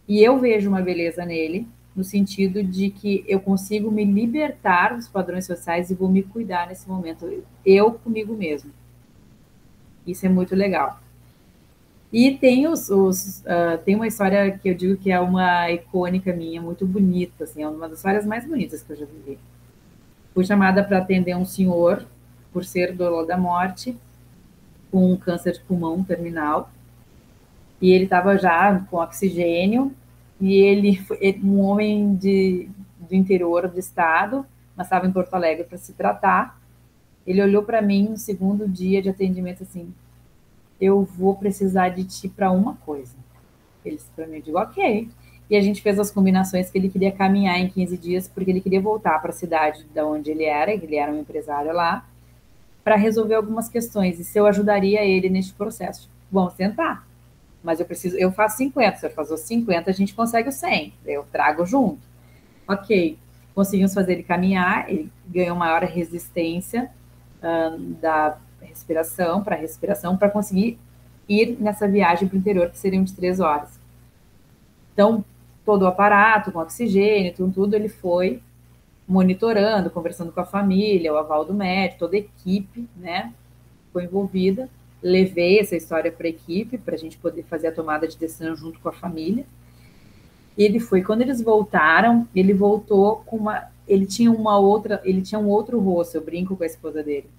e eu vejo uma beleza nele no sentido de que eu consigo me libertar dos padrões sociais e vou me cuidar nesse momento eu comigo mesmo. Isso é muito legal. E tem os, os uh, tem uma história que eu digo que é uma icônica minha, muito bonita, assim, é uma das histórias mais bonitas que eu já vivi. Fui chamada para atender um senhor por ser do da morte, com um câncer de pulmão terminal, e ele estava já com oxigênio, e ele foi um homem de, do interior do estado, mas estava em Porto Alegre para se tratar. Ele olhou para mim no segundo dia de atendimento assim, eu vou precisar de ti para uma coisa. Ele disse para mim, eu digo, ok. E a gente fez as combinações que ele queria caminhar em 15 dias, porque ele queria voltar para a cidade da onde ele era, ele era um empresário lá, para resolver algumas questões. E se eu ajudaria ele neste processo. Vamos tentar. Mas eu preciso, eu faço 50, se eu fazer os 50, a gente consegue os 100. Eu trago junto. Ok. Conseguimos fazer ele caminhar, ele ganhou maior resistência uh, da respiração, para respiração, para conseguir ir nessa viagem para o interior, que seriam de três horas. Então, todo o aparato, com oxigênio, tudo, tudo, ele foi monitorando, conversando com a família, o aval do médico, toda a equipe, né, foi envolvida. Levei essa história para a equipe, para a gente poder fazer a tomada de decisão junto com a família. Ele foi, quando eles voltaram, ele voltou com uma, ele tinha uma outra, ele tinha um outro rosto, eu brinco com a esposa dele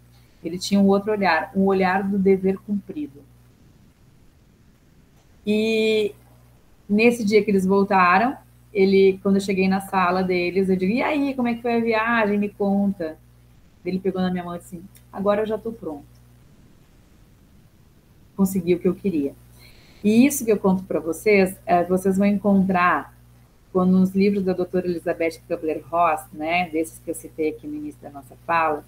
ele tinha um outro olhar, um olhar do dever cumprido. E nesse dia que eles voltaram, ele, quando eu cheguei na sala deles, eu digo: "E aí, como é que foi a viagem? Me conta". Ele pegou na minha mão e disse: "Agora eu já estou pronto". Conseguir o que eu queria. E isso que eu conto para vocês, é, vocês vão encontrar quando nos livros da doutora Elizabeth Kubler-Ross, né, desses que eu citei aqui no início da nossa fala,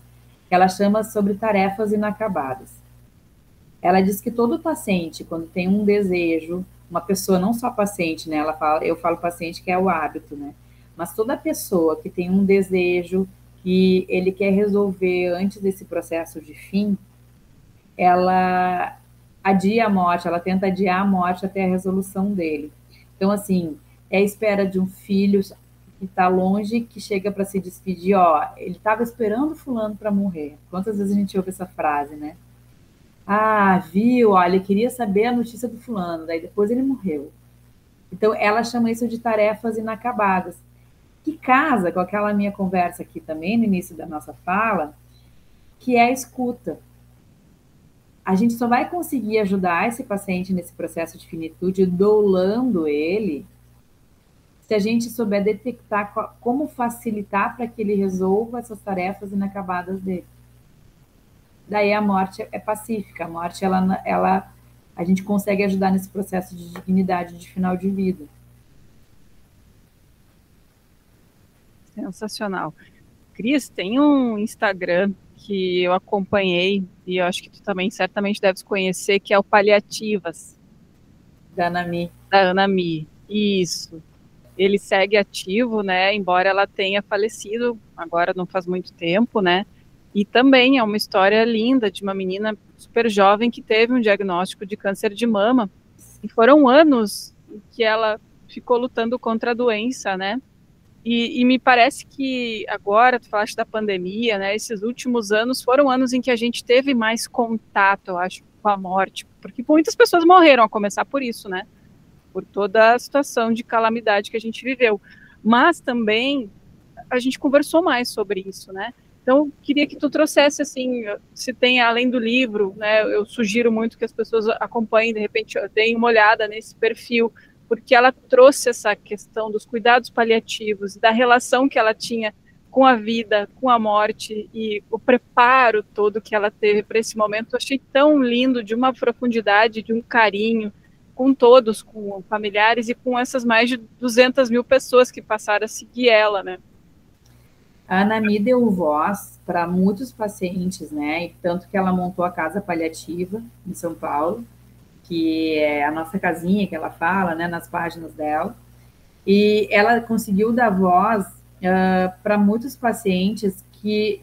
ela chama sobre tarefas inacabadas. Ela diz que todo paciente, quando tem um desejo, uma pessoa, não só paciente, né, ela fala, eu falo paciente que é o hábito, né, mas toda pessoa que tem um desejo que ele quer resolver antes desse processo de fim, ela adia a morte, ela tenta adiar a morte até a resolução dele. Então, assim, é a espera de um filho que está longe, que chega para se despedir, ó, ele estava esperando fulano para morrer. Quantas vezes a gente ouve essa frase, né? Ah, viu, olha, queria saber a notícia do fulano, daí depois ele morreu. Então, ela chama isso de tarefas inacabadas, que casa com aquela minha conversa aqui também, no início da nossa fala, que é a escuta a gente só vai conseguir ajudar esse paciente nesse processo de finitude, doulando ele, se a gente souber detectar como facilitar para que ele resolva essas tarefas inacabadas dele. Daí a morte é pacífica, a morte ela, ela a gente consegue ajudar nesse processo de dignidade de final de vida. Sensacional. Cris, tem um Instagram que eu acompanhei e eu acho que tu também certamente deves conhecer, que é o Paliativas. Da Anami. Da Anami, isso. Ele segue ativo, né, embora ela tenha falecido, agora não faz muito tempo, né, e também é uma história linda de uma menina super jovem que teve um diagnóstico de câncer de mama, e foram anos que ela ficou lutando contra a doença, né, e, e, me parece que agora, tu falaste da pandemia, né? Esses últimos anos foram anos em que a gente teve mais contato, eu acho, com a morte, porque muitas pessoas morreram, a começar por isso, né? Por toda a situação de calamidade que a gente viveu. Mas também a gente conversou mais sobre isso, né? Então, queria que tu trouxesse, assim, se tem além do livro, né? Eu sugiro muito que as pessoas acompanhem, de repente, deem uma olhada nesse perfil porque ela trouxe essa questão dos cuidados paliativos, da relação que ela tinha com a vida, com a morte e o preparo todo que ela teve para esse momento. Eu achei tão lindo, de uma profundidade, de um carinho com todos, com familiares e com essas mais de 200 mil pessoas que passaram a seguir ela, né? A Anami deu voz para muitos pacientes, né? E tanto que ela montou a casa paliativa em São Paulo que é a nossa casinha que ela fala, né, nas páginas dela. E ela conseguiu dar voz uh, para muitos pacientes que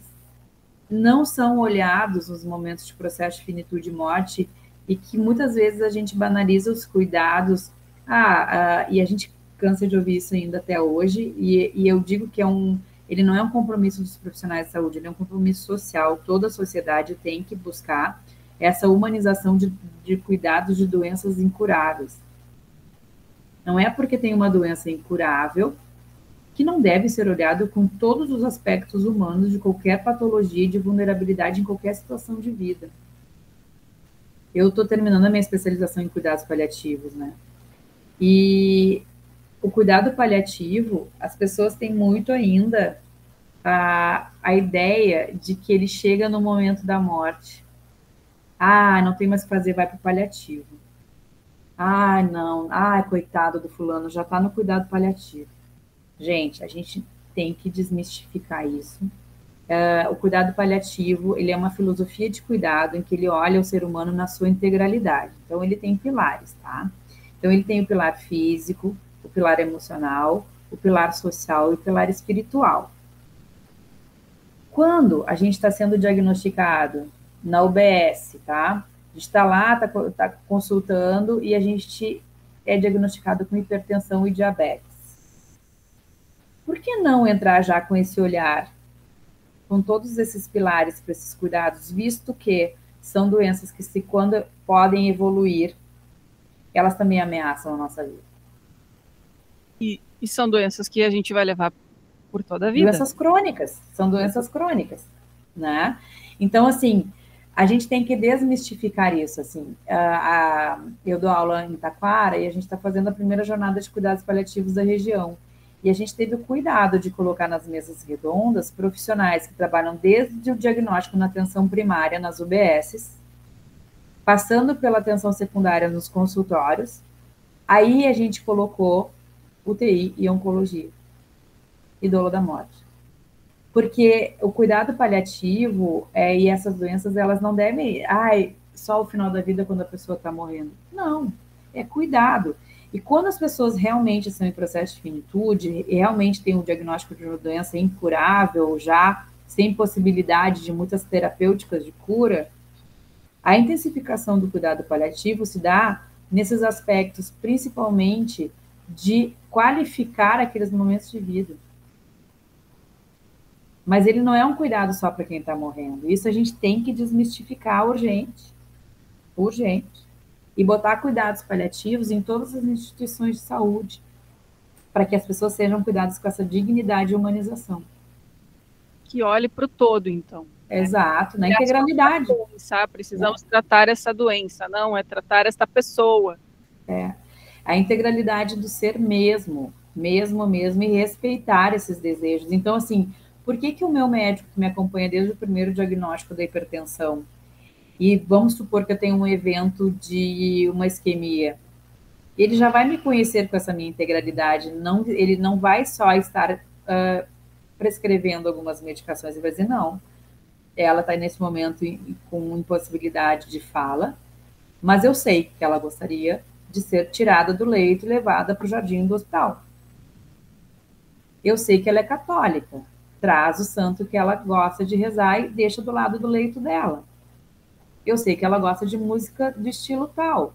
não são olhados nos momentos de processo de finitude e morte e que muitas vezes a gente banaliza os cuidados. Ah, uh, e a gente cansa de ouvir isso ainda até hoje. E, e eu digo que é um, ele não é um compromisso dos profissionais de saúde, ele é um compromisso social. Toda a sociedade tem que buscar essa humanização de, de cuidados de doenças incuráveis. Não é porque tem uma doença incurável que não deve ser olhado com todos os aspectos humanos de qualquer patologia de vulnerabilidade em qualquer situação de vida. Eu estou terminando a minha especialização em cuidados paliativos, né? E o cuidado paliativo, as pessoas têm muito ainda a, a ideia de que ele chega no momento da morte. Ah, não tem mais o que fazer, vai para o paliativo. Ah, não. Ah, coitado do fulano, já está no cuidado paliativo. Gente, a gente tem que desmistificar isso. Uh, o cuidado paliativo, ele é uma filosofia de cuidado em que ele olha o ser humano na sua integralidade. Então, ele tem pilares, tá? Então, ele tem o pilar físico, o pilar emocional, o pilar social e o pilar espiritual. Quando a gente está sendo diagnosticado na UBS, tá? A gente está lá, está tá consultando e a gente é diagnosticado com hipertensão e diabetes. Por que não entrar já com esse olhar, com todos esses pilares para esses cuidados, visto que são doenças que, se quando podem evoluir, elas também ameaçam a nossa vida. E, e são doenças que a gente vai levar por toda a vida. Doenças crônicas, são doenças crônicas, né? Então, assim, a gente tem que desmistificar isso, assim. A, a, eu dou aula em Taquara e a gente está fazendo a primeira jornada de cuidados paliativos da região. E a gente teve o cuidado de colocar nas mesas redondas profissionais que trabalham desde o diagnóstico na atenção primária, nas UBSs, passando pela atenção secundária nos consultórios. Aí a gente colocou UTI e oncologia e dolo da morte. Porque o cuidado paliativo é, e essas doenças, elas não devem, ai, só o final da vida quando a pessoa está morrendo. Não, é cuidado. E quando as pessoas realmente estão em processo de finitude, e realmente têm o diagnóstico de uma doença incurável, já sem possibilidade de muitas terapêuticas de cura, a intensificação do cuidado paliativo se dá nesses aspectos, principalmente de qualificar aqueles momentos de vida. Mas ele não é um cuidado só para quem está morrendo. Isso a gente tem que desmistificar urgente. Urgente. E botar cuidados paliativos em todas as instituições de saúde, para que as pessoas sejam cuidadas com essa dignidade e humanização. Que olhe para o todo, então. Exato, na integralidade. Doença, precisamos é. tratar essa doença, não é tratar esta pessoa. É. A integralidade do ser mesmo, mesmo, mesmo, e respeitar esses desejos. Então, assim, por que, que o meu médico que me acompanha desde o primeiro diagnóstico da hipertensão, e vamos supor que eu tenho um evento de uma isquemia, ele já vai me conhecer com essa minha integralidade, não, ele não vai só estar uh, prescrevendo algumas medicações, ele vai dizer, não, ela está nesse momento com impossibilidade de fala, mas eu sei que ela gostaria de ser tirada do leito e levada para o jardim do hospital. Eu sei que ela é católica, traz o santo que ela gosta de rezar e deixa do lado do leito dela. Eu sei que ela gosta de música do estilo tal.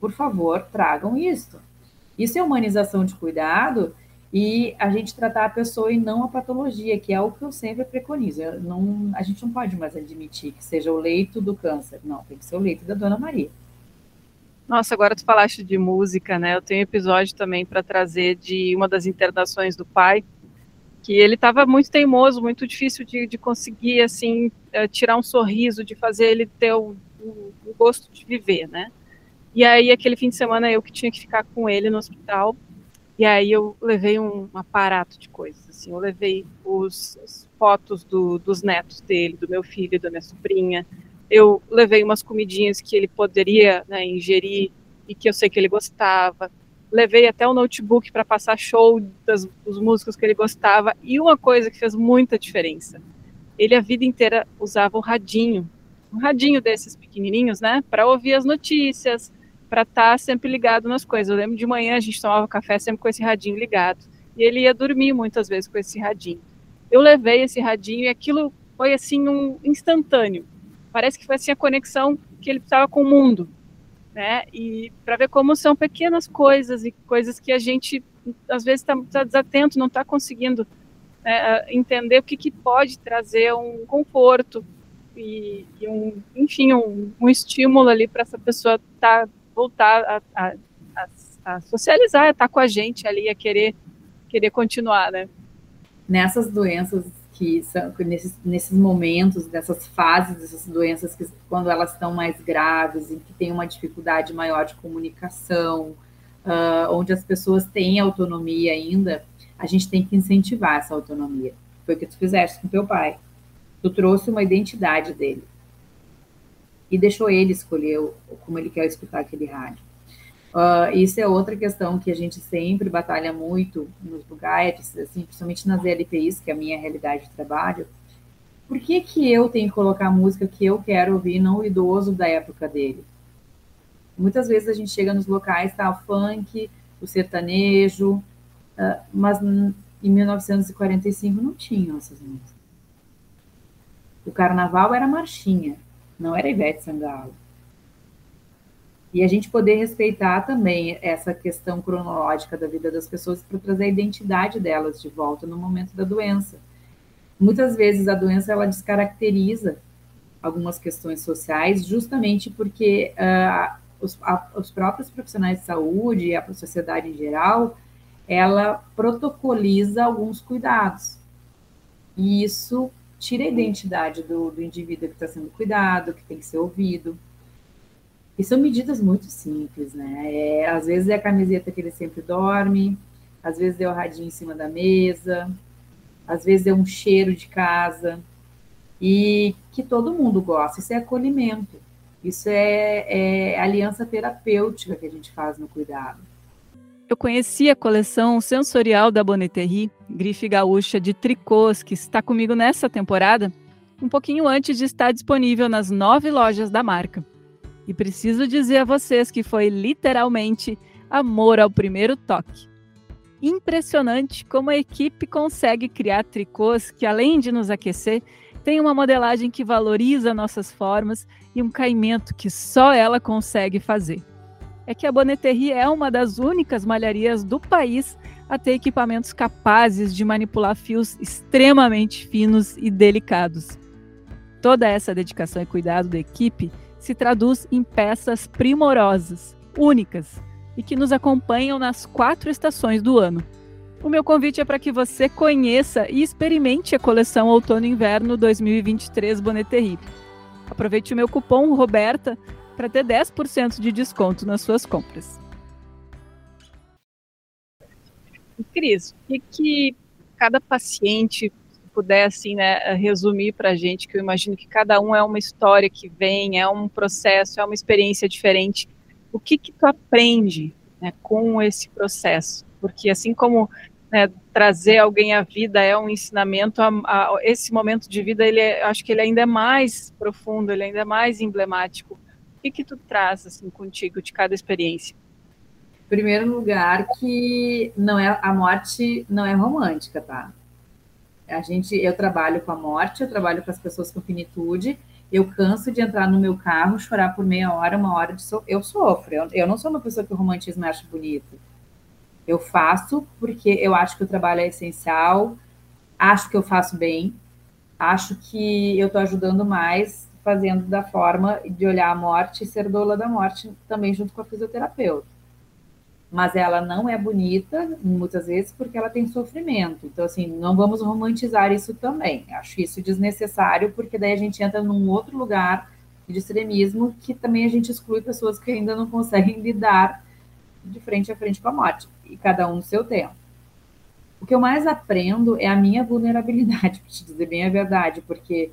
Por favor, tragam isso. Isso é humanização de cuidado e a gente tratar a pessoa e não a patologia, que é o que eu sempre preconizo. Eu não, a gente não pode mais admitir que seja o leito do câncer. Não, tem que ser o leito da Dona Maria. Nossa, agora tu falaste de música, né? Eu tenho um episódio também para trazer de uma das internações do pai, que ele estava muito teimoso, muito difícil de, de conseguir, assim, eh, tirar um sorriso, de fazer ele ter o, o, o gosto de viver, né? E aí, aquele fim de semana, eu que tinha que ficar com ele no hospital, e aí eu levei um aparato de coisas, assim, eu levei os, as fotos do, dos netos dele, do meu filho da minha sobrinha, eu levei umas comidinhas que ele poderia né, ingerir e que eu sei que ele gostava, levei até o notebook para passar show das, dos músicos que ele gostava, e uma coisa que fez muita diferença, ele a vida inteira usava um radinho, um radinho desses pequenininhos, né, para ouvir as notícias, para estar tá sempre ligado nas coisas. Eu lembro de manhã a gente tomava café sempre com esse radinho ligado. E ele ia dormir muitas vezes com esse radinho. Eu levei esse radinho e aquilo foi assim um instantâneo. Parece que foi assim a conexão que ele precisava com o mundo, né? E para ver como são pequenas coisas e coisas que a gente às vezes está tá desatento, não está conseguindo né, entender o que, que pode trazer um conforto e, e um, enfim, um, um estímulo ali para essa pessoa tá voltar a, a, a, socializar, estar com a gente ali, a querer, querer continuar, né? Nessas doenças que são, nesses, nesses momentos, dessas fases, dessas doenças que quando elas estão mais graves, e que tem uma dificuldade maior de comunicação, uh, onde as pessoas têm autonomia ainda, a gente tem que incentivar essa autonomia. Foi o que tu fizeste com teu pai. Tu trouxe uma identidade dele e deixou ele escolher como ele quer escutar aquele rádio. Uh, isso é outra questão que a gente sempre batalha muito nos lugares, assim, principalmente nas LPIs, que é a minha realidade de trabalho. Por que, que eu tenho que colocar a música que eu quero ouvir, não o idoso da época dele? Muitas vezes a gente chega nos locais, tá o funk, o sertanejo, uh, mas em 1945 não tinham essas músicas. O carnaval era marchinha, não era Ivete Sangalo. E a gente poder respeitar também essa questão cronológica da vida das pessoas para trazer a identidade delas de volta no momento da doença. Muitas vezes a doença ela descaracteriza algumas questões sociais, justamente porque uh, os, a, os próprios profissionais de saúde e a sociedade em geral, ela protocoliza alguns cuidados. E isso tira a identidade do, do indivíduo que está sendo cuidado, que tem que ser ouvido. E são medidas muito simples, né? É, às vezes é a camiseta que ele sempre dorme, às vezes é o radinho em cima da mesa, às vezes é um cheiro de casa, e que todo mundo gosta, isso é acolhimento. Isso é, é aliança terapêutica que a gente faz no cuidado. Eu conheci a coleção sensorial da Bonneterie, grife gaúcha de tricôs, que está comigo nessa temporada, um pouquinho antes de estar disponível nas nove lojas da marca. E preciso dizer a vocês que foi literalmente amor ao primeiro toque. Impressionante como a equipe consegue criar tricôs que, além de nos aquecer, tem uma modelagem que valoriza nossas formas e um caimento que só ela consegue fazer. É que a Bonneterie é uma das únicas malharias do país a ter equipamentos capazes de manipular fios extremamente finos e delicados. Toda essa dedicação e cuidado da equipe se traduz em peças primorosas, únicas e que nos acompanham nas quatro estações do ano. O meu convite é para que você conheça e experimente a coleção Outono Inverno 2023 Bonneterie. Aproveite o meu cupom Roberta para ter 10% de desconto nas suas compras. Cris, o que, que cada paciente puder assim, né, resumir para a gente, que eu imagino que cada um é uma história que vem, é um processo, é uma experiência diferente. O que que tu aprende né, com esse processo? Porque assim como né, trazer alguém à vida é um ensinamento, a, a, esse momento de vida, ele é, acho que ele ainda é mais profundo, ele ainda é mais emblemático. O que que tu traz assim contigo de cada experiência? Primeiro lugar que não é a morte não é romântica, tá? A gente, eu trabalho com a morte, eu trabalho com as pessoas com finitude. Eu canso de entrar no meu carro, chorar por meia hora, uma hora de so... eu sofro. Eu, eu não sou uma pessoa que o romantismo acha bonito. Eu faço porque eu acho que o trabalho é essencial, acho que eu faço bem, acho que eu estou ajudando mais fazendo da forma de olhar a morte e ser doula da morte também junto com a fisioterapeuta mas ela não é bonita, muitas vezes, porque ela tem sofrimento. Então, assim, não vamos romantizar isso também. Acho isso desnecessário, porque daí a gente entra num outro lugar de extremismo que também a gente exclui pessoas que ainda não conseguem lidar de frente a frente com a morte, e cada um no seu tempo. O que eu mais aprendo é a minha vulnerabilidade, para te dizer bem a verdade, porque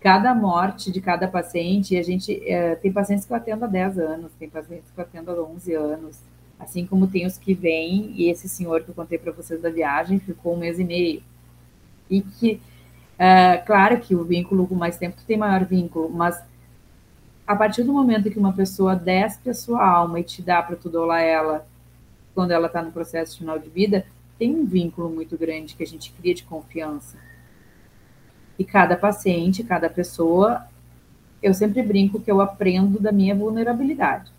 cada morte de cada paciente, a gente é, tem pacientes que eu atendo há 10 anos, tem pacientes que eu atendo há 11 anos, Assim como tem os que vêm, e esse senhor que eu contei para vocês da viagem ficou um mês e meio. E que, uh, claro que o vínculo com mais tempo tem maior vínculo, mas a partir do momento que uma pessoa desce a sua alma e te dá para tu dolar ela, quando ela está no processo final de vida, tem um vínculo muito grande que a gente cria de confiança. E cada paciente, cada pessoa, eu sempre brinco que eu aprendo da minha vulnerabilidade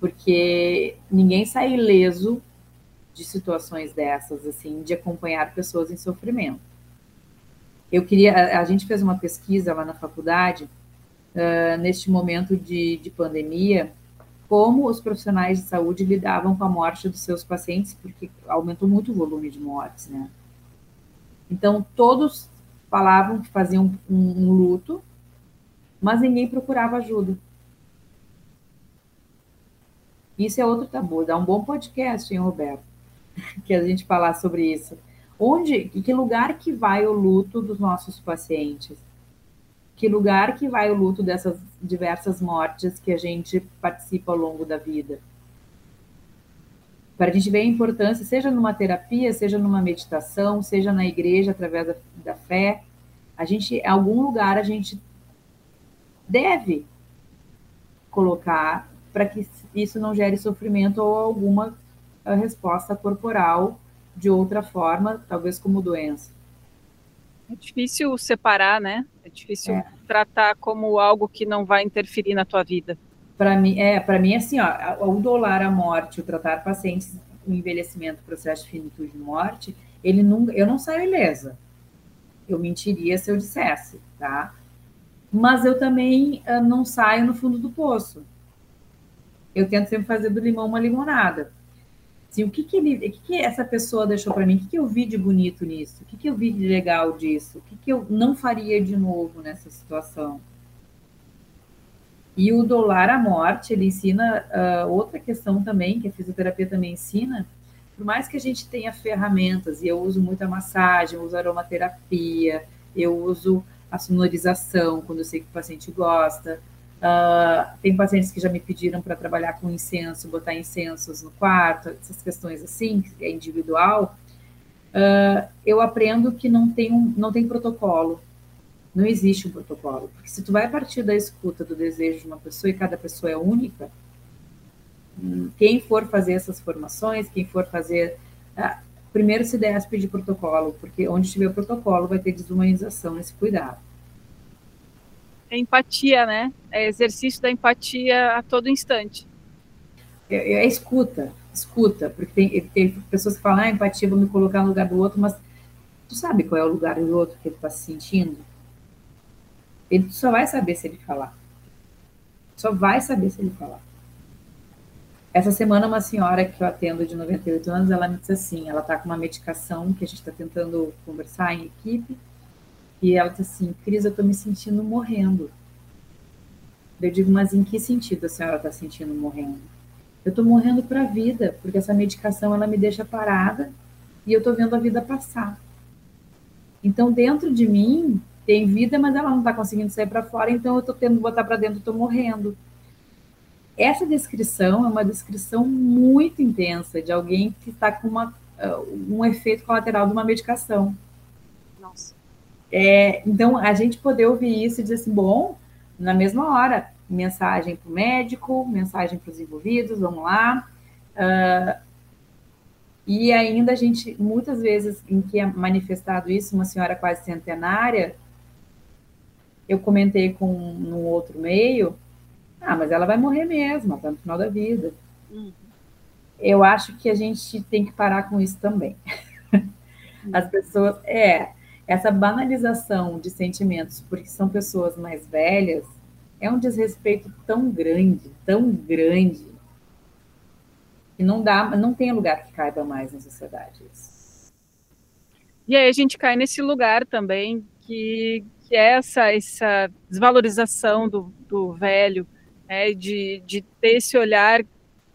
porque ninguém sai ileso de situações dessas, assim, de acompanhar pessoas em sofrimento. Eu queria, a, gente fez uma pesquisa lá na faculdade, uh, neste momento de, de pandemia, como os profissionais de saúde lidavam com a morte dos seus pacientes, porque aumentou muito o volume de mortes, né? Então, todos falavam que faziam um, um luto, mas ninguém procurava ajuda. Isso é outro tabu. Dá um bom podcast, hein, Roberto? Que a gente falar sobre isso. Onde, em que lugar que vai o luto dos nossos pacientes? Que lugar que vai o luto dessas diversas mortes que a gente participa ao longo da vida? Para a gente ver a importância, seja numa terapia, seja numa meditação, seja na igreja através da, da fé, a gente, em algum lugar, a gente deve colocar para que isso não gere sofrimento ou alguma eh, resposta corporal de outra forma, talvez como doença. É difícil separar, né? É difícil é. tratar como algo que não vai interferir na tua vida. Para mim, é, para mim assim, ó, o dolar a morte, o tratar pacientes com envelhecimento, processo de finitude de morte, ele nunca, eu não saio ilesa. Eu mentiria se eu dissesse, tá? Mas eu também uh, não saio no fundo do poço eu tento sempre fazer do limão uma limonada. Assim, o que que, ele, o que, que essa pessoa deixou para mim? O que, que eu vi de bonito nisso? O que, que eu vi de legal disso? O que, que eu não faria de novo nessa situação? E o dolar à morte, ele ensina uh, outra questão também, que a fisioterapia também ensina, por mais que a gente tenha ferramentas, e eu uso muito a massagem, eu uso aromaterapia, eu uso a sonorização, quando eu sei que o paciente gosta, Uh, tem pacientes que já me pediram para trabalhar com incenso, botar incensos no quarto, essas questões assim, que é individual. Uh, eu aprendo que não tem, um, não tem protocolo. Não existe um protocolo. Porque se tu vai partir da escuta do desejo de uma pessoa e cada pessoa é única, hum, quem for fazer essas formações, quem for fazer. Uh, primeiro se despe de protocolo, porque onde tiver protocolo vai ter desumanização nesse cuidado é empatia, né? É exercício da empatia a todo instante. É, é escuta, escuta, porque tem, tem, pessoas que falam, ah, empatia, vou me colocar no lugar do outro, mas tu sabe qual é o lugar do outro que ele está se sentindo? Ele só vai saber se ele falar. Só vai saber se ele falar. Essa semana, uma senhora que eu atendo de 98 anos, ela me disse assim, ela está com uma medicação que a gente está tentando conversar em equipe, e ela disse assim, Cris, eu estou me sentindo morrendo. Eu digo, mas em que sentido a senhora está sentindo morrendo? Eu estou morrendo para a vida, porque essa medicação ela me deixa parada e eu estou vendo a vida passar. Então, dentro de mim tem vida, mas ela não está conseguindo sair para fora, então eu estou tendo que botar para dentro, estou morrendo. Essa descrição é uma descrição muito intensa de alguém que está com uma, uh, um efeito colateral de uma medicação. É, então, a gente poder ouvir isso e dizer assim, bom, na mesma hora, mensagem para o médico, mensagem para os envolvidos, vamos lá. Uh, e ainda a gente, muitas vezes em que é manifestado isso, uma senhora quase centenária, eu comentei com no outro meio, ah, mas ela vai morrer mesmo, até no final da vida. Uhum. Eu acho que a gente tem que parar com isso também. As pessoas, é, essa banalização de sentimentos, porque são pessoas mais velhas, é um desrespeito tão grande, tão grande, que não dá, não tem lugar que caiba mais na sociedade. E aí a gente cai nesse lugar também que, que é essa, essa desvalorização do, do velho, né, de, de ter esse olhar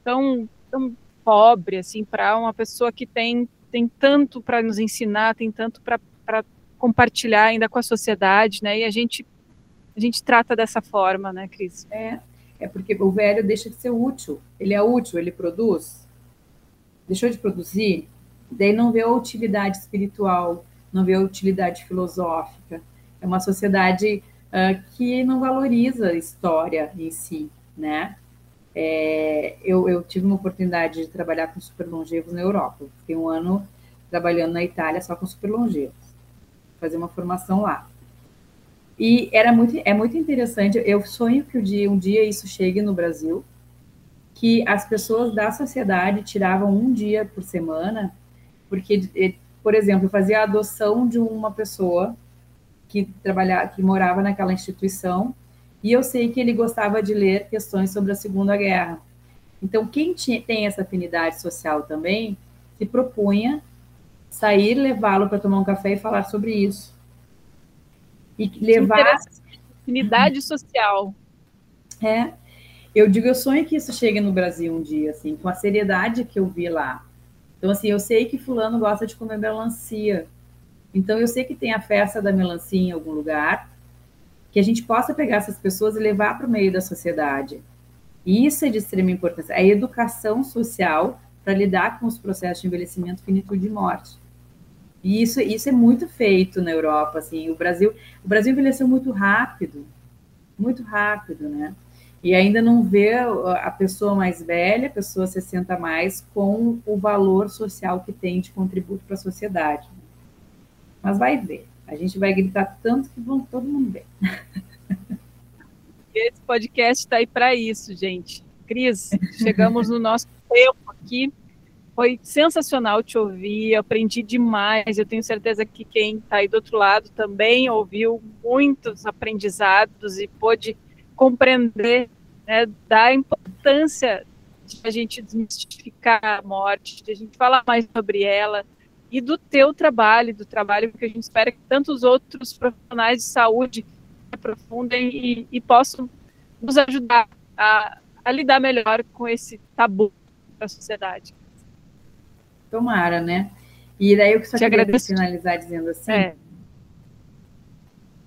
tão, tão pobre assim para uma pessoa que tem, tem tanto para nos ensinar, tem tanto para compartilhar ainda com a sociedade, né? E a gente a gente trata dessa forma, né, Cris? É, é porque o velho deixa de ser útil. Ele é útil, ele produz. Deixou de produzir, daí não vê a utilidade espiritual, não vê a utilidade filosófica. É uma sociedade uh, que não valoriza a história em si, né? É, eu, eu, tive uma oportunidade de trabalhar com super longevos na Europa. Fiquei um ano trabalhando na Itália só com super longevos fazer uma formação lá. E era muito, é muito interessante. Eu sonho que um dia, um dia isso chegue no Brasil, que as pessoas da sociedade tiravam um dia por semana, porque, por exemplo, fazia a adoção de uma pessoa que trabalhava, que morava naquela instituição, e eu sei que ele gostava de ler questões sobre a Segunda Guerra. Então, quem tinha, tem essa afinidade social também, se propunha sair, levá-lo para tomar um café e falar sobre isso. E levar. Unidade social. É. Eu digo, eu sonho que isso chegue no Brasil um dia, assim, com a seriedade que eu vi lá. Então, assim, eu sei que fulano gosta de comer melancia. Então, eu sei que tem a festa da melancia em algum lugar, que a gente possa pegar essas pessoas e levar para o meio da sociedade. E isso é de extrema importância. A educação social para lidar com os processos de envelhecimento, finitude e morte. E isso, isso é muito feito na Europa, assim, o Brasil, o Brasil envelheceu muito rápido, muito rápido, né? E ainda não vê a pessoa mais velha, a pessoa 60 mais, com o valor social que tem de contributo para a sociedade. Mas vai ver. A gente vai gritar tanto que vão todo mundo ver. Esse podcast está aí para isso, gente. Cris, chegamos no nosso tempo aqui. Foi sensacional te ouvir, aprendi demais. Eu tenho certeza que quem está aí do outro lado também ouviu muitos aprendizados e pôde compreender né, da importância de a gente desmistificar a morte, de a gente falar mais sobre ela e do teu trabalho, do trabalho que a gente espera que tantos outros profissionais de saúde aprofundem e, e possam nos ajudar a, a lidar melhor com esse tabu da sociedade. Tomara, né? E daí eu só Te queria agradeço. finalizar dizendo assim, é.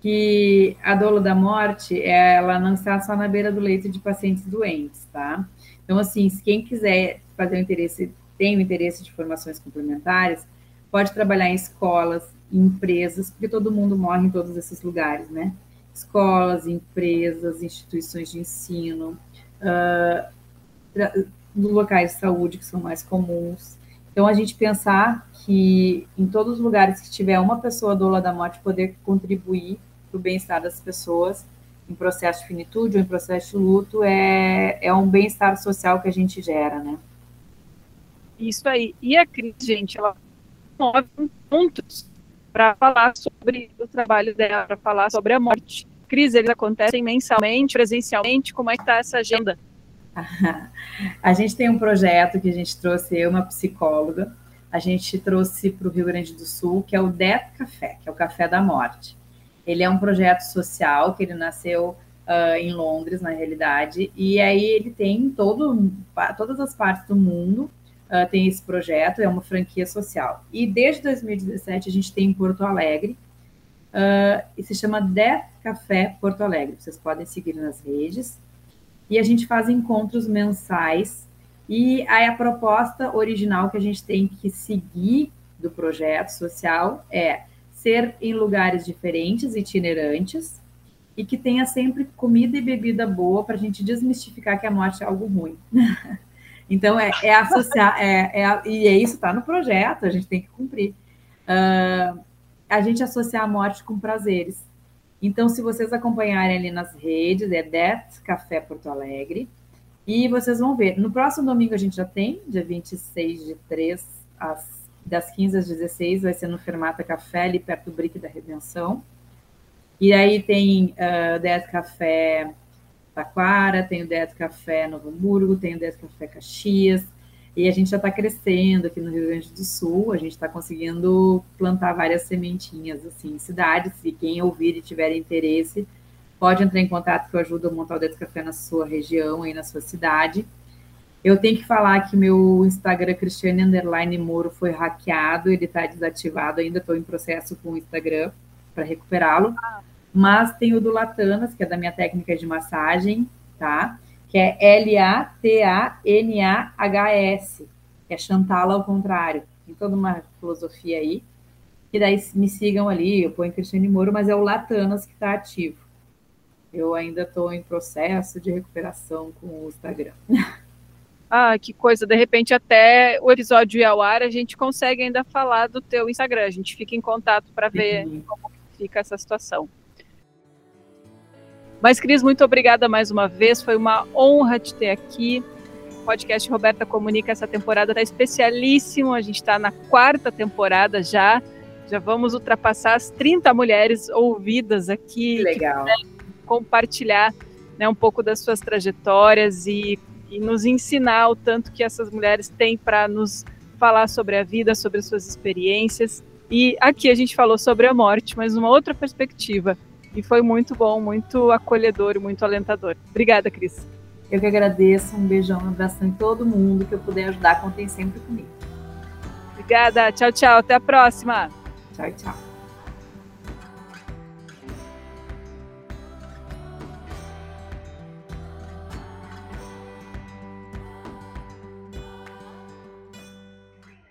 que a dolo da morte, ela não está só na beira do leito de pacientes doentes, tá? Então, assim, se quem quiser fazer o interesse, tem o interesse de formações complementares, pode trabalhar em escolas, em empresas, porque todo mundo morre em todos esses lugares, né? Escolas, empresas, instituições de ensino, uh, locais de saúde que são mais comuns. Então, a gente pensar que em todos os lugares que tiver uma pessoa doula da morte poder contribuir para o bem-estar das pessoas em processo de finitude ou em processo de luto é, é um bem-estar social que a gente gera, né? Isso aí. E a Cris, gente, ela move pontos para falar sobre o trabalho dela, para falar sobre a morte. Cris, eles acontecem mensalmente, presencialmente, como é que está essa agenda? A gente tem um projeto que a gente trouxe, eu, uma psicóloga, a gente trouxe para o Rio Grande do Sul, que é o Death Café, que é o Café da Morte. Ele é um projeto social que ele nasceu uh, em Londres, na realidade, e aí ele tem todo, todas as partes do mundo uh, tem esse projeto, é uma franquia social. E desde 2017 a gente tem em Porto Alegre, uh, e se chama Death Café Porto Alegre. Vocês podem seguir nas redes. E a gente faz encontros mensais. E aí a proposta original que a gente tem que seguir do projeto social é ser em lugares diferentes, itinerantes, e que tenha sempre comida e bebida boa para a gente desmistificar que a morte é algo ruim. Então, é, é associar, é, é, e é isso está no projeto, a gente tem que cumprir. Uh, a gente associar a morte com prazeres. Então, se vocês acompanharem ali nas redes, é Death Café Porto Alegre, e vocês vão ver. No próximo domingo a gente já tem, dia 26 de 3, às, das 15 às 16, vai ser no Fermata Café, ali perto do Brick da Redenção. E aí tem uh, Death Café Taquara, tem o Deto Café Novo Hamburgo, tem o Deto Café Caxias, e a gente já está crescendo aqui no Rio Grande do Sul, a gente está conseguindo plantar várias sementinhas assim, em cidades, e quem ouvir e tiver interesse, pode entrar em contato que eu ajudo a montar o Deto Café na sua região, aí na sua cidade. Eu tenho que falar que meu Instagram, Cristiane Underline Moro, foi hackeado, ele está desativado, ainda estou em processo com o Instagram para recuperá-lo. Ah mas tem o do Latanas, que é da minha técnica de massagem, tá? Que é L-A-T-A-N-A-H-S, que é Chantala ao contrário. Tem toda uma filosofia aí. E daí me sigam ali, eu ponho Cristiane Moro, mas é o Latanas que está ativo. Eu ainda estou em processo de recuperação com o Instagram. Ah, que coisa. De repente, até o episódio ir ao ar, a gente consegue ainda falar do teu Instagram. A gente fica em contato para ver como fica essa situação. Mas, Cris, muito obrigada mais uma vez. Foi uma honra te ter aqui. O podcast Roberta Comunica essa temporada está especialíssimo. A gente está na quarta temporada já. Já vamos ultrapassar as 30 mulheres ouvidas aqui. Que legal. Que compartilhar né, um pouco das suas trajetórias e, e nos ensinar o tanto que essas mulheres têm para nos falar sobre a vida, sobre as suas experiências. E aqui a gente falou sobre a morte, mas uma outra perspectiva e foi muito bom, muito acolhedor e muito alentador. Obrigada, Cris. Eu que agradeço. Um beijão, um abraço em todo mundo que eu puder ajudar, contem sempre comigo. Obrigada. Tchau, tchau. Até a próxima. Tchau, tchau.